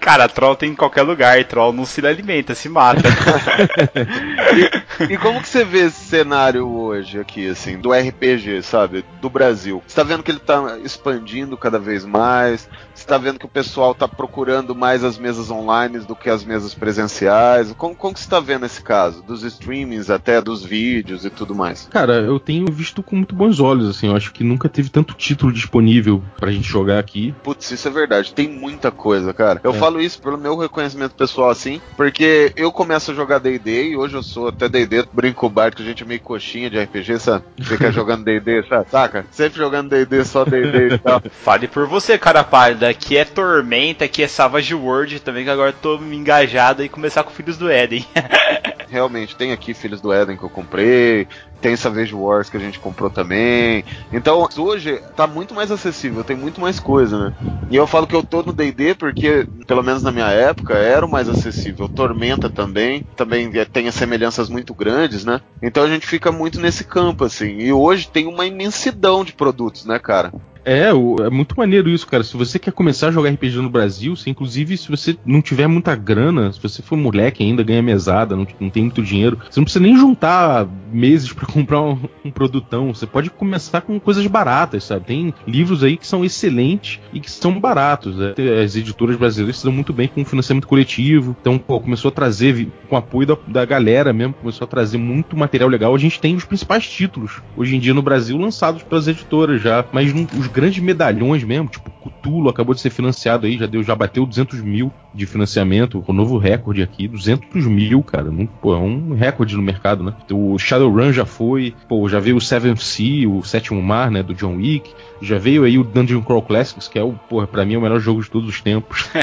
Cara, troll tem em qualquer lugar, troll não se alimenta, se mata. e, e, como que você vê esse cenário hoje aqui, assim, do RPG, sabe? Do Brasil? Você tá vendo que ele tá expandindo cada vez mais? Você tá vendo que o pessoal tá procurando mais as mesas online do que as mesas presenciais? Como, como que você tá vendo esse caso? Dos streamings até, dos vídeos e tudo mais? Cara, eu tenho visto com muito bons olhos, assim, eu acho que nunca teve tanto título disponível pra gente jogar aqui. Putz, isso é verdade, tem muita coisa, cara. Eu é. falo isso pelo meu reconhecimento pessoal, assim, porque eu começo a jogar D&D e hoje eu sou até D&D, brinco Bart que a gente é meio coxinha de RPG, sabe? Fica jogando D&D? Saca? Sempre jogando D&D, só D&D e tal. Fale por você, cara pálida, aqui é Tormenta, aqui é Savage World também, que agora eu tô me engajado e começar com Filhos do Éden. Realmente, tem aqui Filhos do Éden que eu comprei, tem Savage Wars que a gente comprou também. Então, hoje tá muito mais acessível, tem muito mais coisa, né? E eu falo que eu tô no D&D porque, pelo menos na minha época, era o mais acessível. Tormenta também, também é, tem as semelhanças muito grandes, né? Então a gente fica muito nesse campo, assim. E hoje tem uma imensidão de produtos, né, cara? É, é muito maneiro isso, cara. Se você quer começar a jogar RPG no Brasil, se, inclusive se você não tiver muita grana, se você for moleque ainda, ganha mesada, não, não tem muito dinheiro, você não precisa nem juntar meses para comprar um, um, produtão. Você pode começar com coisas baratas, sabe? Tem livros aí que são excelentes e que são baratos. Né? As editoras brasileiras dão muito bem com financiamento coletivo. Então, pô, começou a trazer, com apoio da, da galera mesmo, começou a trazer muito material legal. A gente tem os principais títulos hoje em dia no Brasil lançados pelas editoras já, mas os grandes medalhões mesmo, tipo Cutulo acabou de ser financiado aí, já deu, já bateu 200 mil de financiamento, o novo recorde aqui, 200 mil, cara, não, pô, é um recorde no mercado, né? O Shadowrun já foi, pô, já veio o Seven Sea, o Sétimo Mar, né, do John Wick, já veio aí o Dungeon Crawl Classics, que é o, porra, pra mim é o melhor jogo de todos os tempos.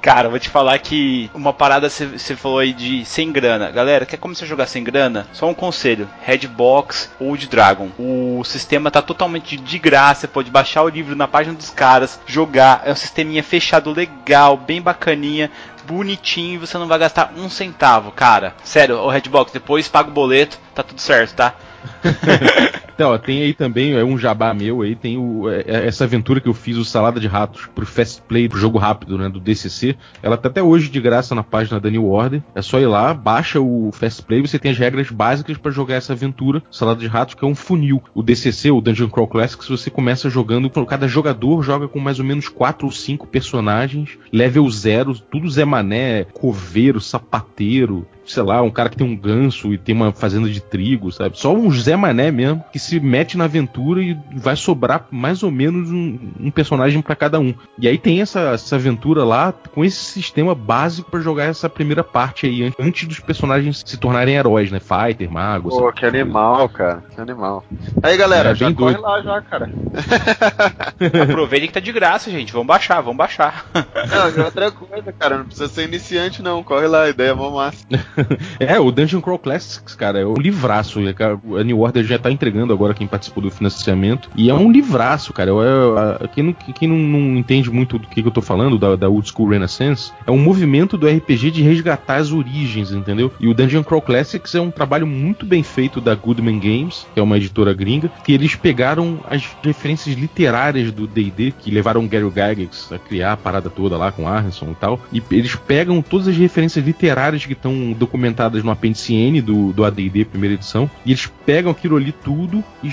Cara, vou te falar que uma parada você falou aí de sem grana. Galera, quer começar a jogar sem grana? Só um conselho: Redbox ou de Dragon. O sistema tá totalmente de graça. Você pode baixar o livro na página dos caras, jogar. É um sisteminha fechado legal, bem bacaninha bonitinho você não vai gastar um centavo, cara. Sério, o Redbox, depois paga o boleto, tá tudo certo, tá? então, ó, tem aí também, é um jabá meu aí, tem o, é, é, essa aventura que eu fiz, o Salada de Ratos, pro Fast Play, pro jogo rápido, né, do DCC. Ela tá até hoje de graça na página da New Order. É só ir lá, baixa o Fast Play, você tem as regras básicas para jogar essa aventura. Salada de Ratos, que é um funil. O DCC, o Dungeon Crawl Classics, você começa jogando, cada jogador joga com mais ou menos 4 ou 5 personagens, level 0, tudo Zé Mané, coveiro, sapateiro, sei lá, um cara que tem um ganso e tem uma fazenda de trigo, sabe? Só um Zé Mané mesmo que se mete na aventura e vai sobrar mais ou menos um, um personagem para cada um. E aí tem essa, essa aventura lá com esse sistema básico para jogar essa primeira parte aí, antes dos personagens se tornarem heróis, né? Fighter, mago. Pô, que animal, cara. Que animal. Aí, galera, é, já corre doido. lá já, cara. Aproveita que tá de graça, gente. Vamos baixar, vamos baixar. Não, outra coisa, cara. Não precisa ser iniciante, não. Corre lá, a ideia é mó massa. é, o Dungeon Crawl Classics, cara, é um livraço. A New Order já tá entregando agora quem participou do financiamento. E é um livraço, cara. É, é, quem não, quem não, não entende muito do que, que eu tô falando, da, da Old School Renaissance, é um movimento do RPG de resgatar as origens, entendeu? E o Dungeon Crawl Classics é um trabalho muito bem feito da Goodman Games, que é uma editora gringa gringa, que eles pegaram as referências literárias do D&D, que levaram Gary Gygax a criar a parada toda lá com Arneson e tal, e eles pegam todas as referências literárias que estão documentadas no apêndice N do, do AD&D primeira edição, e eles pegam aquilo ali tudo e,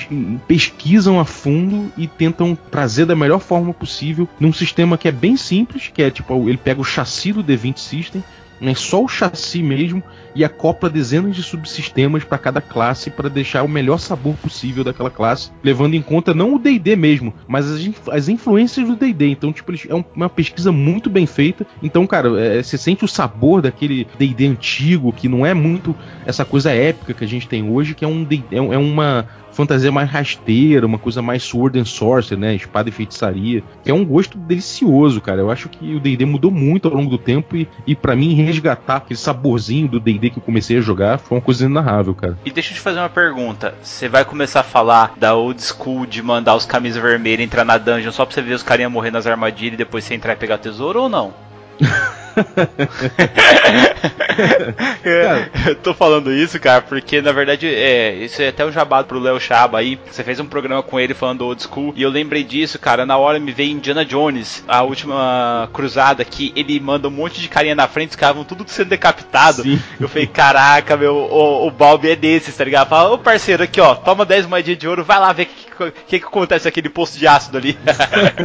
pesquisam a fundo e tentam trazer da melhor forma possível num sistema que é bem simples, que é tipo, ele pega o chassi do D20 System, né, só o chassi mesmo e acopla dezenas de subsistemas para cada classe para deixar o melhor sabor possível daquela classe, levando em conta não o D&D mesmo, mas as, as influências do D&D. Então, tipo, é uma pesquisa muito bem feita. Então, cara, é, você sente o sabor daquele D&D antigo, que não é muito essa coisa épica que a gente tem hoje, que é, um, é, é uma fantasia mais rasteira, uma coisa mais sword and sorcery, né? Espada e feitiçaria. É um gosto delicioso, cara. Eu acho que o D&D mudou muito ao longo do tempo e, e para mim resgatar aquele saborzinho do D&D que eu comecei a jogar foi uma coisa inenarrável, cara. E deixa eu te fazer uma pergunta. Você vai começar a falar da old school de mandar os camisas vermelhas entrar na dungeon só pra você ver os carinha morrer nas armadilhas e depois você entrar e pegar tesouro ou não? eu tô falando isso, cara, porque na verdade é, isso é até um jabado pro Léo Chaba aí. Você fez um programa com ele falando old school e eu lembrei disso, cara. Na hora me veio Indiana Jones, a última cruzada que ele manda um monte de carinha na frente, os caras vão tudo sendo decapitado. Sim. Eu falei, caraca, meu, o, o Balbi é desses, tá ligado? Fala, ô parceiro, aqui ó, toma 10 moedinhas de ouro, vai lá ver o que, que, que acontece aquele posto de ácido ali.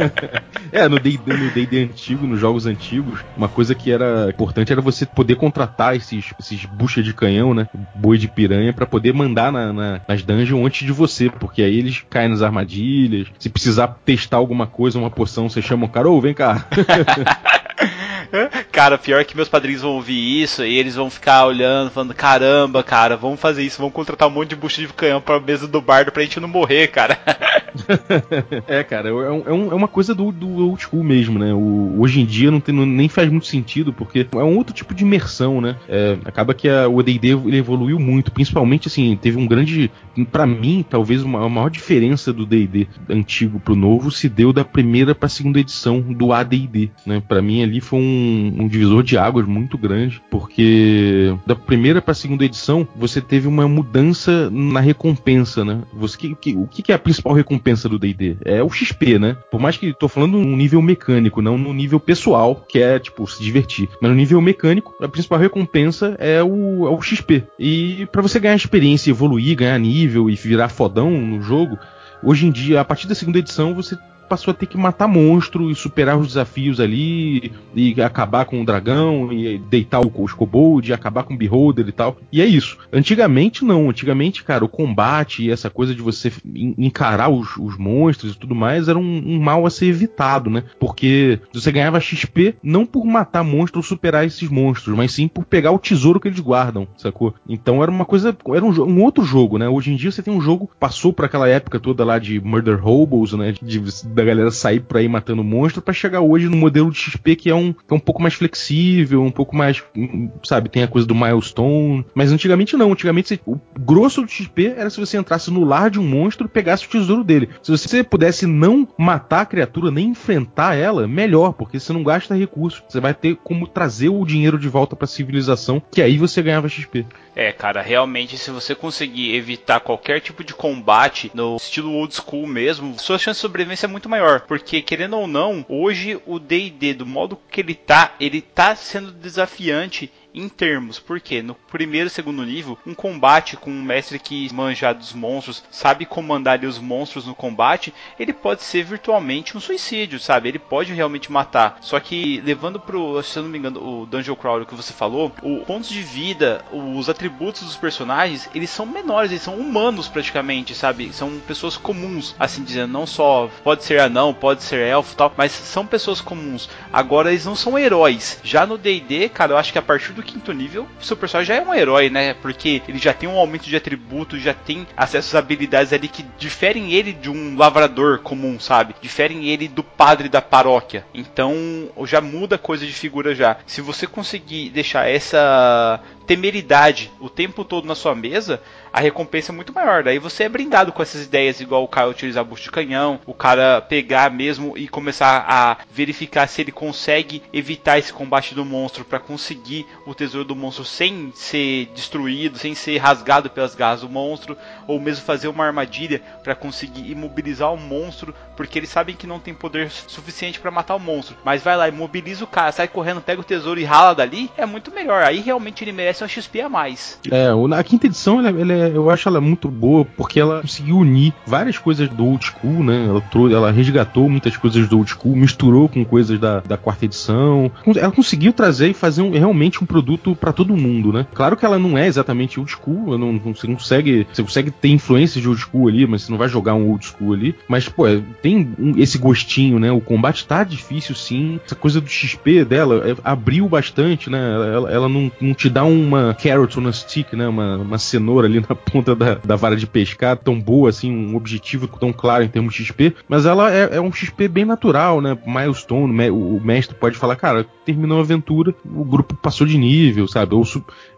é, no D&D antigo, nos jogos antigos, uma coisa que era importante era você poder contratar esses, esses bucha de canhão, né? Boi de piranha, para poder mandar na, na, nas dungeons antes de você, porque aí eles caem nas armadilhas. Se precisar testar alguma coisa, uma poção, você chama o cara, ô, vem cá. cara, pior que meus padrinhos vão ouvir isso e eles vão ficar olhando, falando: caramba, cara, vamos fazer isso, vamos contratar um monte de bucha de canhão pra mesa do bardo pra gente não morrer, cara. é, cara, é, um, é, uma coisa do, do old school mesmo, né? O, hoje em dia não, tem, não, nem faz muito sentido, porque é um outro tipo de imersão, né? É, acaba que a, o AD&D evoluiu muito, principalmente, assim, teve um grande... para mim, talvez uma, a maior diferença do D&D antigo pro novo se deu da primeira pra segunda edição do AD&D, né? Pra mim ali foi um, um divisor de águas muito grande, porque da primeira pra segunda edição você teve uma mudança na recompensa, né? Você, que, que, o que é a principal recompensa do D&D? É o XP, né? Por mais que tô falando num nível mecânico, não no nível pessoal, que é, tipo, se divertir. Mas no nível mecânico, a principal recompensa é o, é o XP. E para você ganhar experiência, evoluir, ganhar nível e virar fodão no jogo, hoje em dia, a partir da segunda edição, você passou a ter que matar monstro e superar os desafios ali, e acabar com o dragão, e deitar os kobold, e acabar com o beholder e tal. E é isso. Antigamente não. Antigamente, cara, o combate e essa coisa de você encarar os, os monstros e tudo mais era um, um, mal a ser evitado, né? Porque você ganhava XP não por matar monstros ou superar esses monstros, mas sim por pegar o tesouro que eles guardam, sacou? Então era uma coisa, era um, um outro jogo, né? Hoje em dia você tem um jogo, passou por aquela época toda lá de Murder Hobos, né? De, da galera sair por aí matando monstro para chegar hoje no modelo de XP que é, um, que é um pouco mais flexível, um pouco mais, sabe, tem a coisa do milestone. Mas antigamente não, antigamente o grosso do XP era se você entrasse no lar de um monstro e pegasse o tesouro dele. Se você pudesse não matar a criatura, nem enfrentar ela, melhor, porque você não gasta recurso. Você vai ter como trazer o dinheiro de volta para a civilização, que aí você ganhava XP. É, cara, realmente se você conseguir evitar qualquer tipo de combate no estilo old school mesmo, sua chance de sobrevivência é muito maior, porque querendo ou não, hoje o D&D do modo que ele tá, ele tá sendo desafiante em termos, porque no primeiro e segundo nível, um combate com um mestre que manja dos monstros, sabe comandar ali os monstros no combate, ele pode ser virtualmente um suicídio, sabe? Ele pode realmente matar. Só que levando pro, se eu não me engano, o Dungeon Crawler que você falou, o pontos de vida, os atributos dos personagens, eles são menores, eles são humanos praticamente, sabe? São pessoas comuns, assim dizendo, não só pode ser anão, pode ser elfo, tal, mas são pessoas comuns. Agora eles não são heróis. Já no D&D, cara, eu acho que a partir do do quinto nível, seu personagem já é um herói, né? Porque ele já tem um aumento de atributos, já tem acesso às habilidades ali que diferem ele de um lavrador comum, sabe? Diferem ele do padre da paróquia. Então já muda coisa de figura já. Se você conseguir deixar essa temeridade o tempo todo na sua mesa, a recompensa é muito maior. Daí você é brindado com essas ideias, igual o cara utilizar busto de canhão, o cara pegar mesmo e começar a verificar se ele consegue evitar esse combate do monstro para conseguir o tesouro do monstro sem ser destruído, sem ser rasgado pelas garras do monstro, ou mesmo fazer uma armadilha para conseguir imobilizar o monstro, porque eles sabem que não tem poder suficiente para matar o monstro. Mas vai lá, imobiliza o cara, sai correndo, pega o tesouro e rala dali, é muito melhor. Aí realmente ele merece um XP a mais. É, a quinta edição, ela, ela é, eu acho ela muito boa porque ela conseguiu unir várias coisas do old school, né? Ela, trouxe, ela resgatou muitas coisas do old school, misturou com coisas da, da quarta edição. Ela conseguiu trazer e fazer um, realmente um produto para todo mundo, né? Claro que ela não é exatamente old school, não, não, você consegue, você consegue ter influências de old school ali, mas você não vai jogar um old school ali. Mas, pô, é, tem um, esse gostinho, né? O combate tá difícil sim. Essa coisa do XP dela é, abriu bastante, né? Ela, ela não, não, te dá uma carrot on a stick, né? Uma, uma cenoura ali na ponta da, da vara de pescar tão boa, assim, um objetivo tão claro em termos de XP. Mas ela é, é um XP bem natural, né? Milestone, o mestre pode falar, cara, terminou a aventura, o grupo passou de nível, sabe? Ou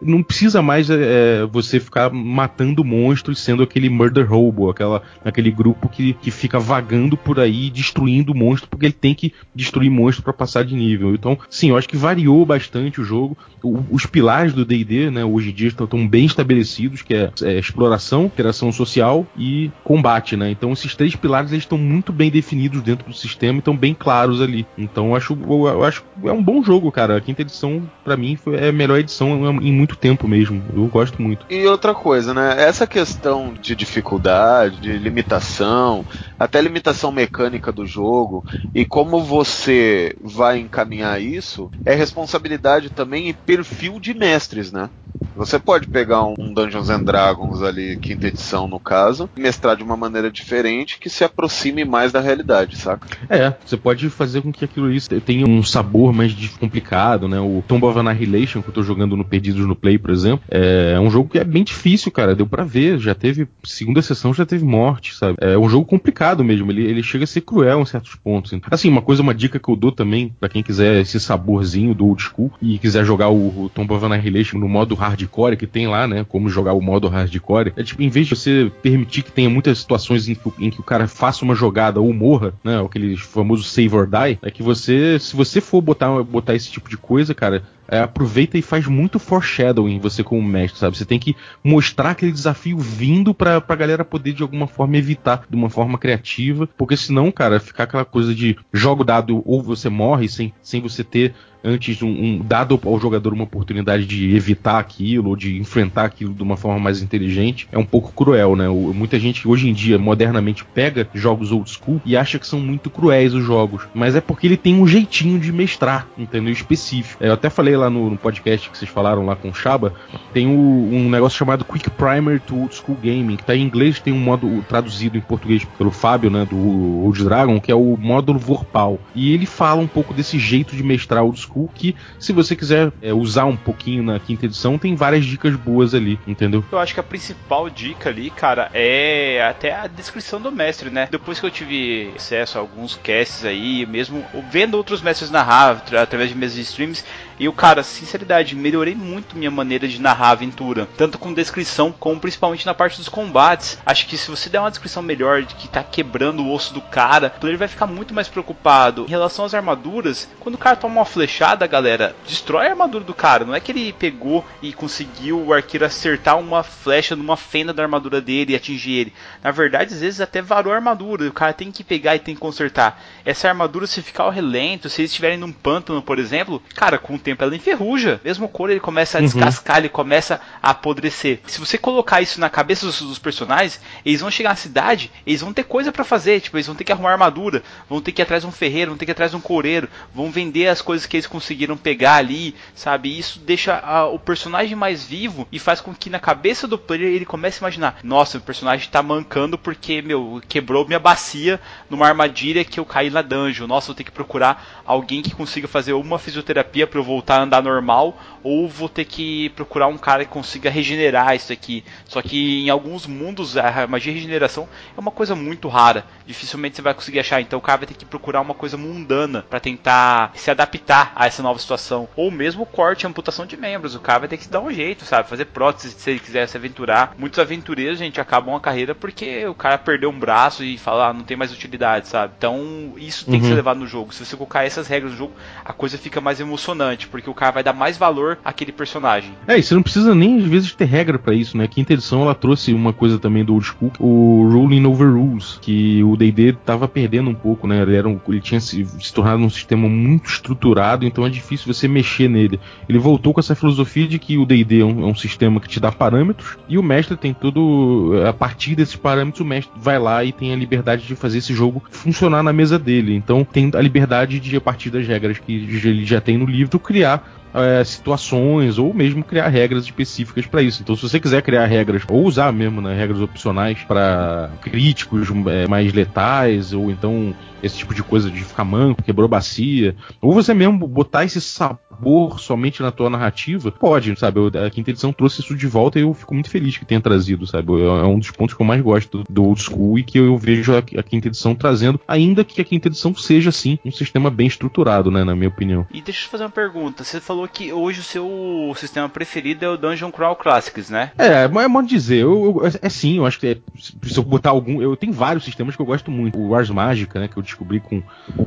não precisa mais é, você ficar matando monstros sendo aquele murder hobo, aquela, aquele grupo que, que fica vagando por aí destruindo monstro porque ele tem que destruir monstro para passar de nível. Então, sim, eu acho que variou bastante o jogo. O, os pilares do D&D, né, hoje em dia estão, bem estabelecidos, que é, é, exploração, interação social e combate, né? Então, esses três pilares eles estão muito bem definidos dentro do sistema estão bem claros ali. Então, eu acho, eu acho é um bom jogo, cara. A quinta edição, para mim, foi, é a melhor edição em muito tempo mesmo. Eu gosto muito. E outra coisa, né? Essa questão de dificuldade, de limitação, até limitação mecânica do jogo e como você vai encaminhar isso é responsabilidade também e perfil de mestres, né? Você pode pegar um Dungeons and Dragons ali, quinta edição no caso, e mestrar de uma maneira diferente que se aproxime mais da realidade, saca? É, você pode fazer com que aquilo isso tenha um sabor mais complicado, né? O Tomb of Annihilation, que eu tô jogando no Perdidos no Play, por exemplo, é um jogo que é bem difícil, cara. Deu para ver, já teve. Segunda sessão já teve morte, sabe? É um jogo complicado mesmo, ele, ele chega a ser cruel em certos pontos. Assim, uma coisa, uma dica que eu dou também, para quem quiser esse saborzinho do old school e quiser jogar o, o Tomb of Annihilation no modo hardcore que tem lá, né? Como jogar o modo hardcore. É tipo, em vez de você permitir que tenha muitas situações em que, em que o cara faça uma jogada ou morra, né? Aquele famoso save or die, é que você, se você for botar, botar esse tipo de coisa, cara, é, aproveita e faz muito foreshadowing você como mestre, sabe? Você tem que mostrar aquele desafio vindo pra, pra galera poder de alguma forma evitar de uma forma criativa, porque senão, cara, ficar aquela coisa de jogo dado ou você morre sem, sem você ter antes um, um, dado ao jogador uma oportunidade de evitar aquilo ou de enfrentar aquilo de uma forma mais inteligente, é um pouco cruel, né? O, muita gente hoje em dia modernamente pega jogos old school e acha que são muito cruéis os jogos, mas é porque ele tem um jeitinho de mestrar, entendeu? Específico. É, eu até falei lá no, no, podcast que vocês falaram lá com o Shaba, tem o, um negócio chamado Quick Primer to Old School Gaming, que tá em inglês, tem um modo traduzido em português pelo Fábio, né, do Old Dragon, que é o módulo Vorpal. E ele fala um pouco desse jeito de mestrar old school que, se você quiser é, usar um pouquinho na quinta edição, tem várias dicas boas ali, entendeu? Eu acho que a principal dica ali, cara, é até a descrição do mestre, né? Depois que eu tive acesso a alguns casts aí, mesmo vendo outros mestres narrar através de de streams, e o cara, sinceridade, melhorei muito minha maneira de narrar a aventura, tanto com descrição como principalmente na parte dos combates. Acho que se você der uma descrição melhor de que tá quebrando o osso do cara, ele vai ficar muito mais preocupado. Em relação às armaduras, quando o cara toma uma flechada, galera, destrói a armadura do cara. Não é que ele pegou e conseguiu o arqueiro acertar uma flecha numa fenda da armadura dele e atingir ele. Na verdade, às vezes até varou a armadura. O cara tem que pegar e tem que consertar. Essa armadura, se ficar ao relento, se eles estiverem num pântano, por exemplo, cara, com tempo ela enferruja. Mesmo o couro ele começa a uhum. descascar, ele começa a apodrecer. Se você colocar isso na cabeça dos, dos personagens, eles vão chegar na cidade, eles vão ter coisa para fazer. Tipo, eles vão ter que arrumar armadura, vão ter que ir atrás de um ferreiro, vão ter que ir atrás de um coureiro, vão vender as coisas que eles conseguiram pegar ali, sabe? Isso deixa a, o personagem mais vivo e faz com que na cabeça do player ele comece a imaginar: nossa, o personagem tá mancando porque, meu, quebrou minha bacia numa armadilha que eu caí na dungeon. Nossa, vou ter que procurar alguém que consiga fazer uma fisioterapia para eu voltar a andar normal, ou vou ter que procurar um cara que consiga regenerar isso aqui. Só que em alguns mundos a magia de regeneração é uma coisa muito rara. Dificilmente você vai conseguir achar. Então o cara vai ter que procurar uma coisa mundana para tentar se adaptar a essa nova situação. Ou mesmo corte, amputação de membros. O cara vai ter que dar um jeito, sabe? Fazer prótese se ele quiser se aventurar. Muitos aventureiros, gente, acabam a carreira porque o cara perdeu um braço e fala, ah, não tem mais utilidade, sabe? Então isso tem uhum. que ser levado no jogo. Se você colocar essas regras no jogo, a coisa fica mais emocionante, porque o cara vai dar mais valor àquele personagem. É, e você não precisa nem às vezes ter regra para isso, né? A quinta edição ela trouxe uma coisa também do old school, o Ruling Over Rules, que o D&D tava perdendo um pouco, né? Ele, era um, ele tinha se, se, tornado um sistema muito estruturado, então é difícil você mexer nele. Ele voltou com essa filosofia de que o D&D é, um, é um sistema que te dá parâmetros e o mestre tem todo a partir desses parâmetros o mestre vai lá e tem a liberdade de fazer esse jogo funcionar na mesa dele. Então tem a liberdade de a partir das regras que ele já tem no livro criar é, situações ou mesmo criar regras específicas para isso. Então, se você quiser criar regras ou usar mesmo né, regras opcionais para críticos é, mais letais ou então esse tipo de coisa de ficar manco, quebrou bacia, ou você mesmo botar esse sabor somente na tua narrativa, pode, sabe? a quinta edição trouxe isso de volta e eu fico muito feliz que tenha trazido, sabe? É, é um dos pontos que eu mais gosto do old school e que eu vejo a, a quinta edição trazendo, ainda que a quinta edição seja, sim, um sistema bem estruturado, né? Na minha opinião. E deixa eu fazer uma pergunta. Você falou que hoje o seu sistema preferido é o Dungeon Crawl Classics, né? É, é modo dizer. Eu, eu, é, é sim, eu acho que é, se eu botar algum. Eu tenho vários sistemas que eu gosto muito. O Wars Mágica, né? Que eu descobri com,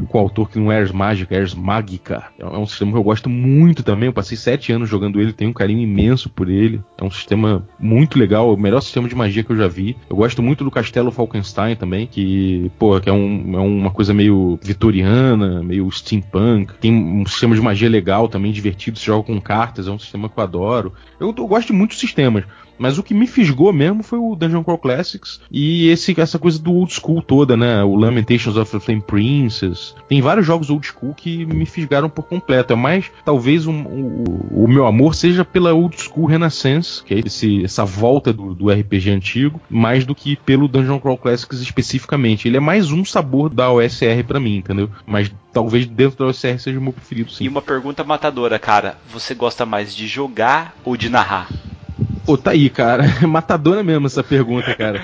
com o autor que não é Ars Mágica, é Ars Magica. É um sistema que eu gosto muito também. Eu passei sete anos jogando ele, tenho um carinho imenso por ele. É um sistema muito legal, o melhor sistema de magia que eu já vi. Eu gosto muito do Castelo Falkenstein também, que, pô, que é, um, é uma coisa meio vitoriana, meio steampunk. Tem um sistema de magia legal também, divertido, se joga com cartas, é um sistema que eu adoro. Eu, eu gosto de muitos sistemas. Mas o que me fisgou mesmo foi o Dungeon Crawl Classics e esse, essa coisa do old school toda, né? O Lamentations of the Flame Princess. Tem vários jogos old school que me fisgaram por completo. É mais, talvez, um, o, o meu amor seja pela old school Renaissance, que é esse, essa volta do, do RPG antigo, mais do que pelo Dungeon Crawl Classics especificamente. Ele é mais um sabor da OSR para mim, entendeu? Mas talvez dentro da OSR seja o meu preferido, sim. E uma pergunta matadora, cara. Você gosta mais de jogar ou de narrar? Pô, tá aí, cara. Matadora mesmo essa pergunta, cara.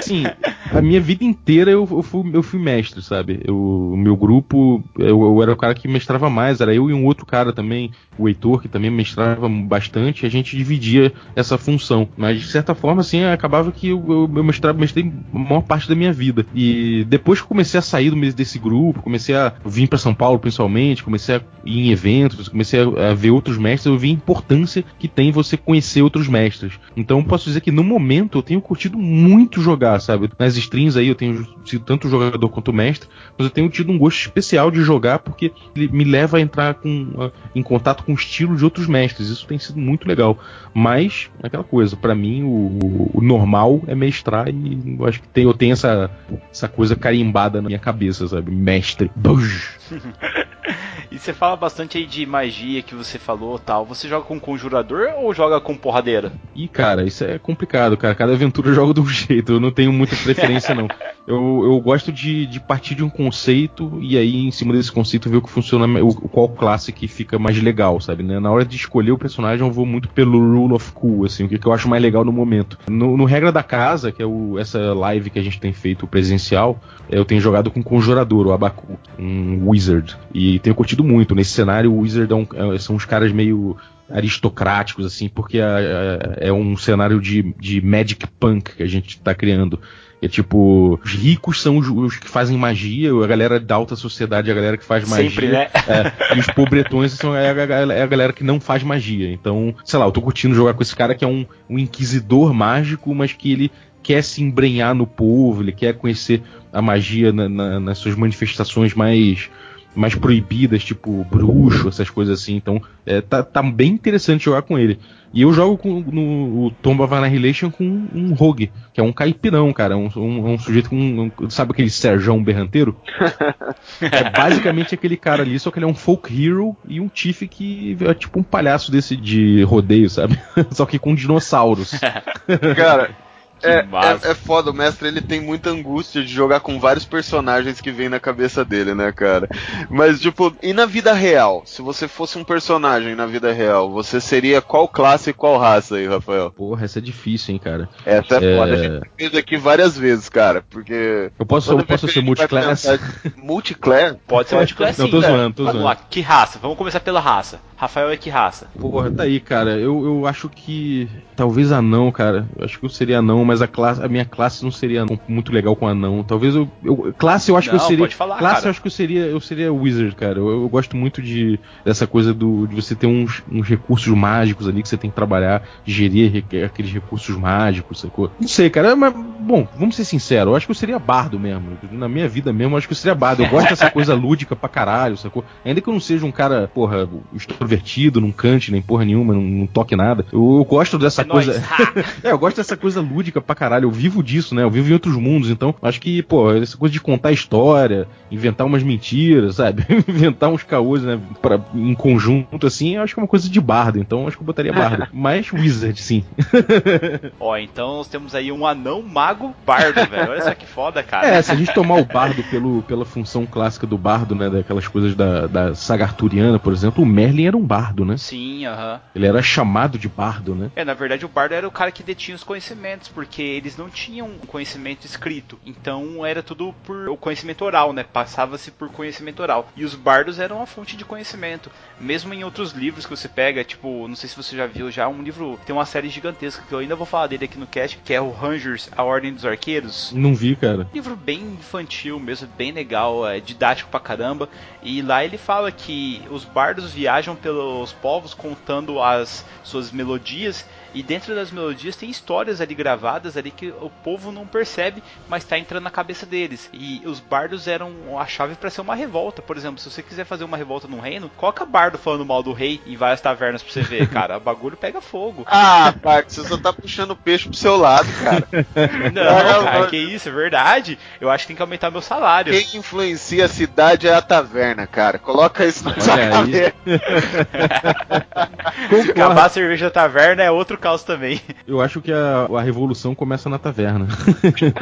Sim, a minha vida inteira eu, eu, fui, eu fui mestre, sabe? o meu grupo, eu, eu, era o cara que mestrava mais, era eu e um outro cara também, o Heitor, que também mestrava bastante, a gente dividia essa função. Mas, de certa forma, assim, acabava que eu, eu, eu mestrava, mestrei a maior parte da minha vida. E depois que comecei a sair desse grupo, comecei a vir para São Paulo, principalmente, comecei a ir em eventos, comecei a, a ver outros mestres, eu vi a importância que tem você conhecer outros mestres mestres. Então posso dizer que no momento eu tenho curtido muito jogar, sabe? Nas streams aí eu tenho sido tanto jogador quanto mestre, mas eu tenho tido um gosto especial de jogar porque ele me leva a entrar com, em contato com o estilo de outros mestres. Isso tem sido muito legal. Mas, aquela coisa, para mim o, o, normal é mestrar e eu acho que tem, eu tenho essa, essa coisa carimbada na minha cabeça, sabe? Mestre. E você fala bastante aí de magia que você falou tal. Você joga com conjurador ou joga com porradeira? Ih, cara, isso é complicado, cara. Cada aventura joga de um jeito. Eu não tenho muita preferência, não. Eu, eu gosto de, de partir de um conceito e aí, em cima desse conceito, ver o que funciona, o, qual classe que fica mais legal, sabe? Né? Na hora de escolher o personagem, eu vou muito pelo rule of cool, assim, o que, que eu acho mais legal no momento. No, no Regra da Casa, que é o, essa live que a gente tem feito presencial, eu tenho jogado com Conjurador, o Abaku, um Wizard. E tenho curtido muito. Nesse cenário, o Wizard é um, é, são uns caras meio aristocráticos, assim, porque é, é, é um cenário de, de magic punk que a gente está criando. É tipo, os ricos são os, os, que fazem magia, a galera da alta sociedade é a galera que faz magia. Sempre, né? É, e os pobretões são é a, é a, galera que não faz magia. Então, sei lá, eu tô curtindo jogar com esse cara que é um, um inquisidor mágico, mas que ele quer se embrenhar no povo, ele quer conhecer a magia na, na, nas suas manifestações mais mais proibidas, tipo bruxo, essas coisas assim. Então, é, tá, tá bem interessante jogar com ele. E eu jogo com, no o Tomb of Annihilation com um rogue, que é um caipirão, cara. Um, um, um sujeito com. Um, sabe aquele Serjão Berranteiro? é basicamente aquele cara ali, só que ele é um folk hero e um Tiff que é tipo um palhaço desse de rodeio, sabe? só que com dinossauros. cara, É, é, é foda, o mestre ele tem muita angústia de jogar com vários personagens que vem na cabeça dele, né, cara? Mas, tipo, e na vida real? Se você fosse um personagem na vida real, você seria qual classe e qual raça aí, Rafael? Porra, essa é difícil, hein, cara. Essa é, É. foda. A gente fez aqui várias vezes, cara, porque. Eu posso, eu posso ser multiclass? Multiclass? Pode ser multiclass sim. Não, tô zoando, tô Vamos zoando. lá, que raça? Vamos começar pela raça. Rafael é que raça? Porra, tá aí, cara. Eu, eu acho que. Talvez anão, cara. Eu acho que eu seria anão, mas a, classe, a minha classe não seria muito legal com anão. Talvez eu. eu- classe eu acho que Não, eu seria. pode falar, classe cara. eu acho que eu seria. Eu seria wizard, cara. Eu, eu gosto muito de dessa coisa do, de você ter uns, uns recursos mágicos ali que você tem que trabalhar, gerir aqueles recursos mágicos, sacou? Não sei, cara. Mas, bom, vamos ser sinceros. Eu acho que eu seria bardo mesmo. Na minha vida mesmo, eu acho que eu seria bardo. Eu gosto dessa coisa lúdica pra caralho, sacou? Ainda que eu não seja um cara, porra, extrovertido, não cante nem porra nenhuma, não, não toque nada. Eu, eu gosto dessa É coisa. é, eu gosto dessa coisa lúdica pra caralho. Eu vivo disso, né? Eu vivo em outros mundos. Então, acho que, pô, essa coisa de contar história, inventar umas mentiras, sabe? inventar uns caôs, né? Pra, em conjunto, assim, eu acho que é uma coisa de bardo. Então, acho que eu botaria bardo. Mas wizard, sim. Ó, então nós temos aí um anão mago bardo, velho. Olha só que foda, cara. É, se a gente tomar o bardo pelo, pela função clássica do bardo, né? Daquelas coisas da, da saga arturiana, por exemplo, o Merlin era um bardo, né? Sim, aham. Ele era chamado de bardo, né? É, na verdade o bardo era o cara que detinha os conhecimentos, porque eles não tinham conhecimento escrito. Então era tudo por o conhecimento oral, né? Passava-se por conhecimento oral. E os bardos eram a fonte de conhecimento. Mesmo em outros livros que você pega, tipo, não sei se você já viu já, um livro, tem uma série gigantesca que eu ainda vou falar dele aqui no cast, que é o Rangers, A Ordem dos Arqueiros. Não vi, cara. livro bem infantil mesmo, bem legal, é didático pra caramba. E lá ele fala que os bardos viajam pelos povos contando as suas melodias e dentro das melodias tem histórias ali gravadas ali que o povo não percebe, mas tá entrando na cabeça deles. E os bardos eram a chave pra ser uma revolta. Por exemplo, se você quiser fazer uma revolta num reino, coloca bardo falando mal do rei em várias tavernas pra você ver, cara. O bagulho pega fogo. Ah, Bart, você só tá puxando o peixe pro seu lado, cara. Não, cara, que isso, é verdade. Eu acho que tem que aumentar meu salário. Quem influencia a cidade é a taverna, cara. Coloca isso na sua Olha cabeça. Acabar a cerveja da taverna é outro caos também. Eu acho que a, a revolução começa na taverna.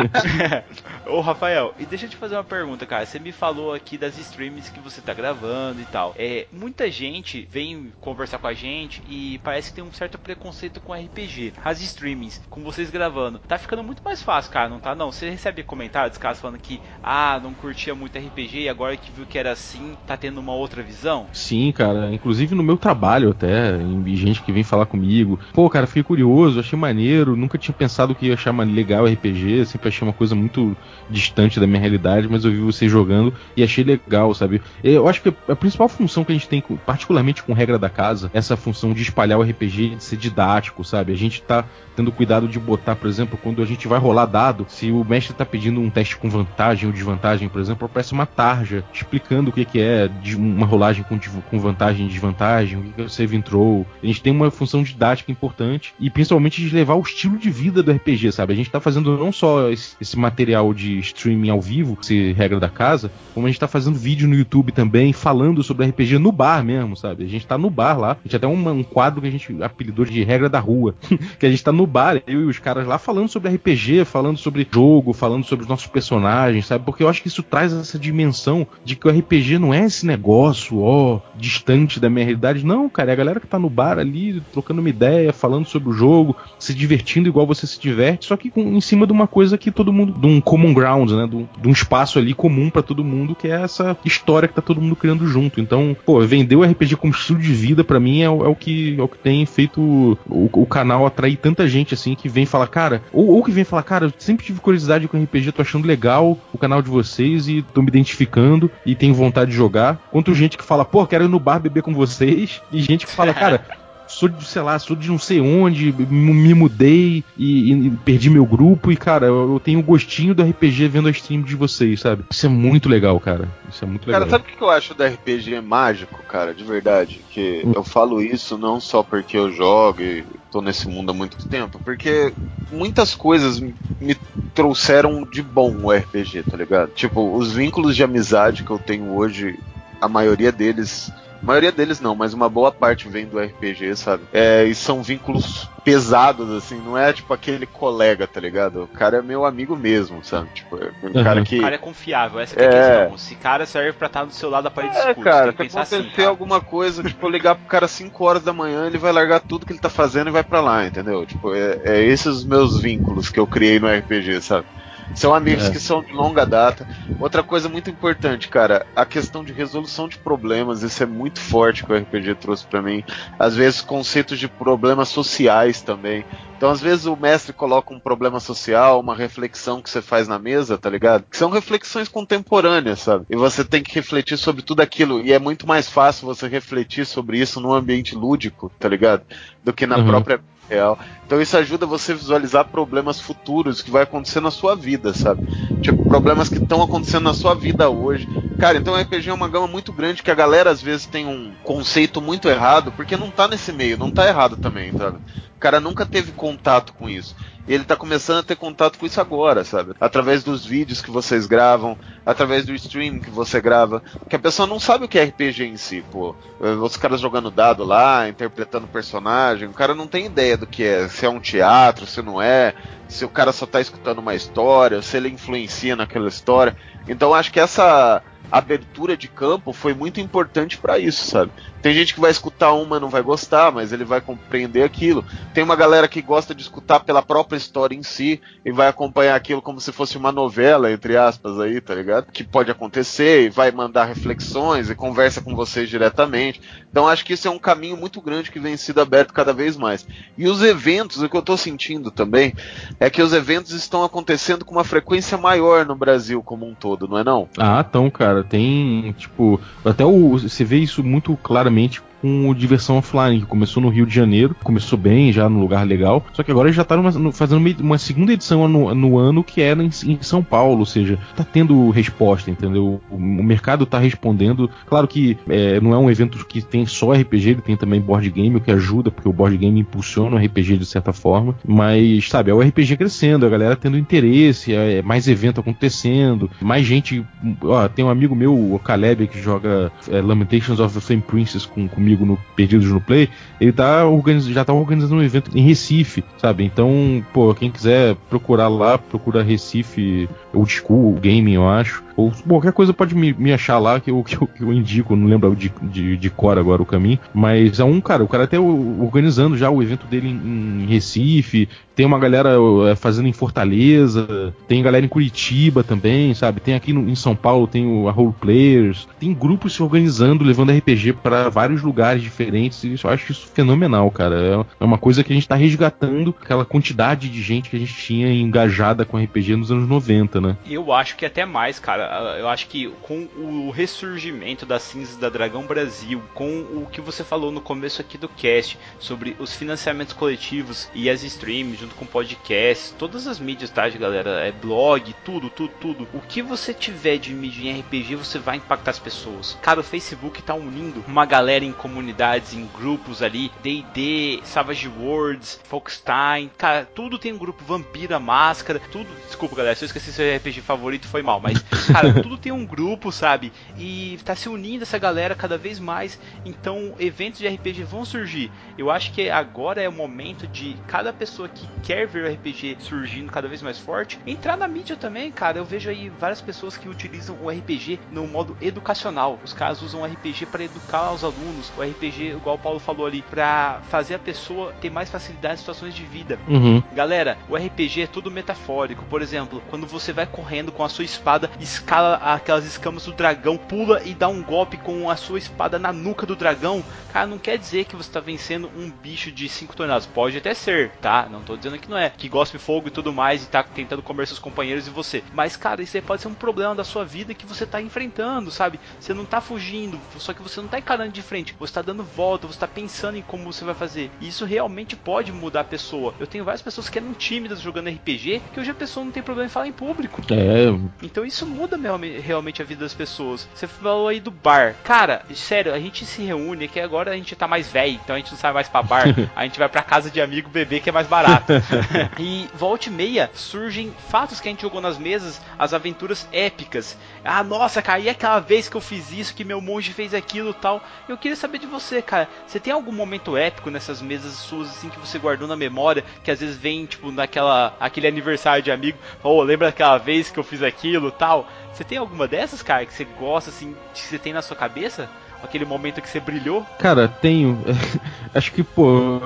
Ô Rafael, e deixa eu te fazer uma pergunta, cara. Você me falou aqui das streams que você tá gravando e tal. É, muita gente vem conversar com a gente e parece que tem um certo preconceito com RPG. As streamings, com vocês gravando, tá ficando muito mais fácil, cara, não tá? Não, você recebe comentários, caras falando que, ah, não curtia muito RPG e agora que viu que era assim, tá tendo uma outra visão? Sim, cara. Inclusive no meu trabalho até, em gente que vem falar comigo. Pô, cara, fiquei curioso, achei maneiro. Nunca tinha pensado que ia achar legal RPG. Sempre achei uma coisa muito distante da minha realidade, mas eu vi você jogando e achei legal, sabe? Eu acho que a principal função que a gente tem, particularmente com regra da casa, é essa função de espalhar o RPG, de ser didático, sabe? A gente tá tendo cuidado de botar, por exemplo, quando a gente vai rolar dado, se o mestre tá pedindo um teste com vantagem ou desvantagem, por exemplo, aparece uma tarja explicando o que, que é uma rolagem com, com vantagem e desvantagem, o que, que é o save and throw. A gente tem uma função didática importante e principalmente de levar o estilo de vida do RPG, sabe? A gente tá fazendo não só esse, material de streaming ao vivo, se regra da casa, como a gente tá fazendo vídeo no YouTube também, falando sobre RPG no bar mesmo, sabe? A gente tá no bar lá, a gente até uma- um quadro que a gente apelidou de regra da rua, que a gente tá no bar, eu e os caras lá falando sobre RPG, falando sobre jogo, falando sobre os nossos personagens, sabe? Porque eu acho que isso traz essa dimensão de que o RPG não é esse negócio, ó, distante da minha realidade. Não, cara, é a galera que tá no bar ali, trocando uma ideia, falando sobre o jogo, se divertindo igual você se diverte, só que com- em cima de uma coisa que todo mundo, de um common ground, né? De um, de um espaço ali comum pra todo mundo, que é essa história que tá todo mundo criando junto. Então, pô, vender o RPG como estilo de vida, pra mim, é, o- é o que, é o que tem feito o, o canal atrair tanta gente assim que vem falar, cara, ou, ou que vem falar, cara, eu sempre tive curiosidade com RPG, tô achando legal o canal de vocês e tô me identificando e tenho vontade de jogar. Quanto gente que fala, pô, quero ir no bar beber com vocês, e gente que fala, cara. Sou de, sei lá, sou de não sei onde, me, mudei e, e perdi meu grupo e, cara, eu, eu tenho gostinho do RPG vendo a stream de vocês, sabe? Isso é muito legal, cara. Isso é muito legal. Cara, sabe o que eu acho do RPG mágico, cara, de verdade? Que Hum. eu falo isso não só porque eu jogo e tô nesse mundo há muito tempo, porque muitas coisas me trouxeram de bom o RPG, tá ligado? Tipo, os vínculos de amizade que eu tenho hoje, a maioria deles A maioria deles não, mas uma boa parte vem do RPG, sabe? É, e são vínculos pesados, assim, não é tipo aquele colega, tá ligado? O cara é meu amigo mesmo, sabe? Tipo, é um Uhum. cara que. O cara é confiável, essa que é a É. questão. Esse cara serve pra estar do seu lado da parede É, escura. cara, tem que assim, acontecer cara. alguma coisa, tipo, ligar pro cara 5 horas da manhã, ele vai largar tudo que ele tá fazendo e vai pra lá, entendeu? Tipo, é, é esses os meus vínculos que eu criei no RPG, sabe? São amigos É. que são de longa data. Outra coisa muito importante, cara, a questão de resolução de problemas, isso é muito forte que o RPG trouxe pra mim. Às vezes conceitos de problemas sociais também. Então, às vezes, o mestre coloca um problema social, uma reflexão que você faz na mesa, tá ligado? Que são reflexões contemporâneas, sabe? E você tem que refletir sobre tudo aquilo. E é muito mais fácil você refletir sobre isso num ambiente lúdico, tá ligado? Do que na Uhum. própria real. Então isso ajuda você a visualizar problemas futuros que vai acontecer na sua vida, sabe? Tipo, problemas que estão acontecendo na sua vida hoje. Cara, então RPG é uma gama muito grande que a galera às vezes tem um conceito muito errado, porque não tá nesse meio, não tá errado também, sabe? O cara nunca teve contato com isso. E ele tá começando a ter contato com isso agora, sabe? Através dos vídeos que vocês gravam, através do stream que você grava. Que a pessoa não sabe o que é RPG em si, pô. Eh, Os caras jogando dado lá, interpretando personagem. O cara não tem ideia do que é. Se é um teatro, se não é. Se o cara só tá escutando uma história, se ele influencia naquela história. Então acho que essa abertura de campo foi muito importante pra isso, sabe? Tem gente que vai escutar uma e não vai gostar, mas ele vai compreender aquilo. Tem uma galera que gosta de escutar pela própria história em si e vai acompanhar aquilo como se fosse uma novela, entre aspas, aí, tá ligado? Que pode acontecer e vai mandar reflexões e conversa com vocês diretamente. Então acho que isso é um caminho muito grande que vem sido aberto cada vez mais. E os eventos, o que eu tô sentindo também, é que os eventos estão acontecendo com uma frequência maior no Brasil como um todo, não é não? Ah, então, cara, tem, tipo, até o, você vê isso muito claramente com o Diversão Offline, que começou no Rio de Janeiro, começou bem, já num lugar legal, só que agora já tá numa- fazendo uma, segunda edição no, no ano que era em, em São Paulo, ou seja, tá tendo resposta, entendeu? O, o mercado tá respondendo. Claro que é, não é um evento que tem só RPG, ele tem também board game, o que ajuda, porque o board game impulsiona o RPG de certa forma, mas, sabe, é o RPG crescendo, a galera tendo interesse, é, mais evento acontecendo, mais gente. Ó, tem um amigo meu, o Caleb, que joga é, Lamentations of the Flame Princess com, comigo no Perdidos no Play, ele tá já tá organizando um evento em Recife, sabe? Então, pô, quem quiser procurar lá, procura Recife Old School Gaming, eu acho. Ou qualquer coisa pode me, me achar lá que eu, que eu, que eu indico, não lembro de, de, de cor agora o caminho. Mas é um cara, o cara até organizando já o evento dele em, em Recife, tem uma galera é, fazendo em Fortaleza, tem galera em Curitiba também, sabe? Tem aqui no, em São Paulo, tem o a Role Players, tem grupos se organizando, levando RPG para vários lugares diferentes, e eu acho isso fenomenal, cara. É, é uma coisa que a gente tá resgatando aquela quantidade de gente que a gente tinha engajada com RPG nos anos 90, né? Eu acho que até mais, cara. Eu acho que com o ressurgimento das cinzas da Dragão Brasil, com o que você falou no começo aqui do cast sobre os financiamentos coletivos e as streams junto com podcasts, todas as mídias, tá, galera? É blog, tudo, tudo, tudo. O que você tiver de mídia em RPG, você vai impactar as pessoas. Cara, o Facebook tá unindo uma galera em comunidades, em grupos ali, D&D, Savage Worlds, Folkstein, cara, tudo tem um grupo, Vampira, Máscara, tudo. Desculpa, galera, se eu esqueci seu RPG favorito, foi mal, mas, cara, tudo tem um grupo, sabe? E tá se unindo essa galera cada vez mais, então eventos de RPG vão surgir. Eu acho que agora é o momento de cada pessoa que quer ver o RPG surgindo cada vez mais forte, entrar na mídia também, cara. Eu vejo aí várias pessoas que utilizam o RPG no modo educacional. Os caras usam o RPG para educar os alunos, o RPG, igual o Paulo falou ali, para fazer a pessoa ter mais facilidade em situações de vida. Uhum. Galera, o RPG é tudo metafórico. Por exemplo, quando você vai correndo com a sua espada, escala aquelas escamas do dragão, pula e dá um golpe com a sua espada na nuca do dragão, cara, não quer dizer que você tá vencendo um bicho de 5 toneladas. Pode até ser, tá? Não tô dizendo que não é. Que gospe fogo e tudo mais e tá tentando comer seus companheiros e você. Mas, cara, isso aí pode ser um problema da sua vida que você tá enfrentando, sabe? Você não tá fugindo, só que você não tá encarando de frente. Você tá dando volta, você tá pensando em como você vai fazer. E isso realmente pode mudar a pessoa. Eu tenho várias pessoas que eram tímidas jogando RPG, que hoje a pessoa não tem problema em falar em público. É, Então isso muda realme- realmente a vida das pessoas. Você falou aí do bar. Cara, sério, a gente se reúne, que agora a gente tá mais velho, então a gente não sai mais pra bar. A gente vai pra casa de amigo beber, que é mais barato. e volte e meia surgem fatos que a gente jogou nas mesas, as aventuras épicas. Ah, nossa, cara, e aquela vez que eu fiz isso, que meu monge fez aquilo tal. Eu queria saber de você, cara. Você tem algum momento épico nessas mesas suas, assim, que você guardou na memória, que às vezes vem, tipo, naquela. aquele aniversário de amigo, oh, lembra aquela vez que eu fiz aquilo tal? Você tem alguma dessas, cara, que você gosta, assim, que você tem na sua cabeça? aquele momento que você brilhou? Cara, tenho. Acho que, pô,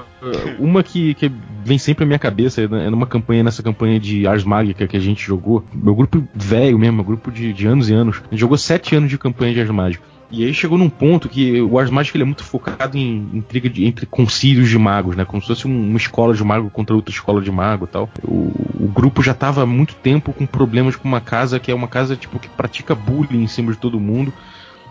uma que, que vem sempre à minha cabeça é numa campanha, nessa campanha de Ars Magica que a gente jogou. Meu grupo velho mesmo, meu grupo de, de anos e anos. A gente jogou sete anos de campanha de Ars Magica. E aí chegou num ponto que o Ars Magic ele é muito focado em intriga de, entre concílios de magos, né? Como se fosse um, uma escola de mago contra outra escola de mago e tal. O, o grupo já estava há muito tempo com problemas com uma casa que é uma casa tipo que pratica bullying em cima de todo mundo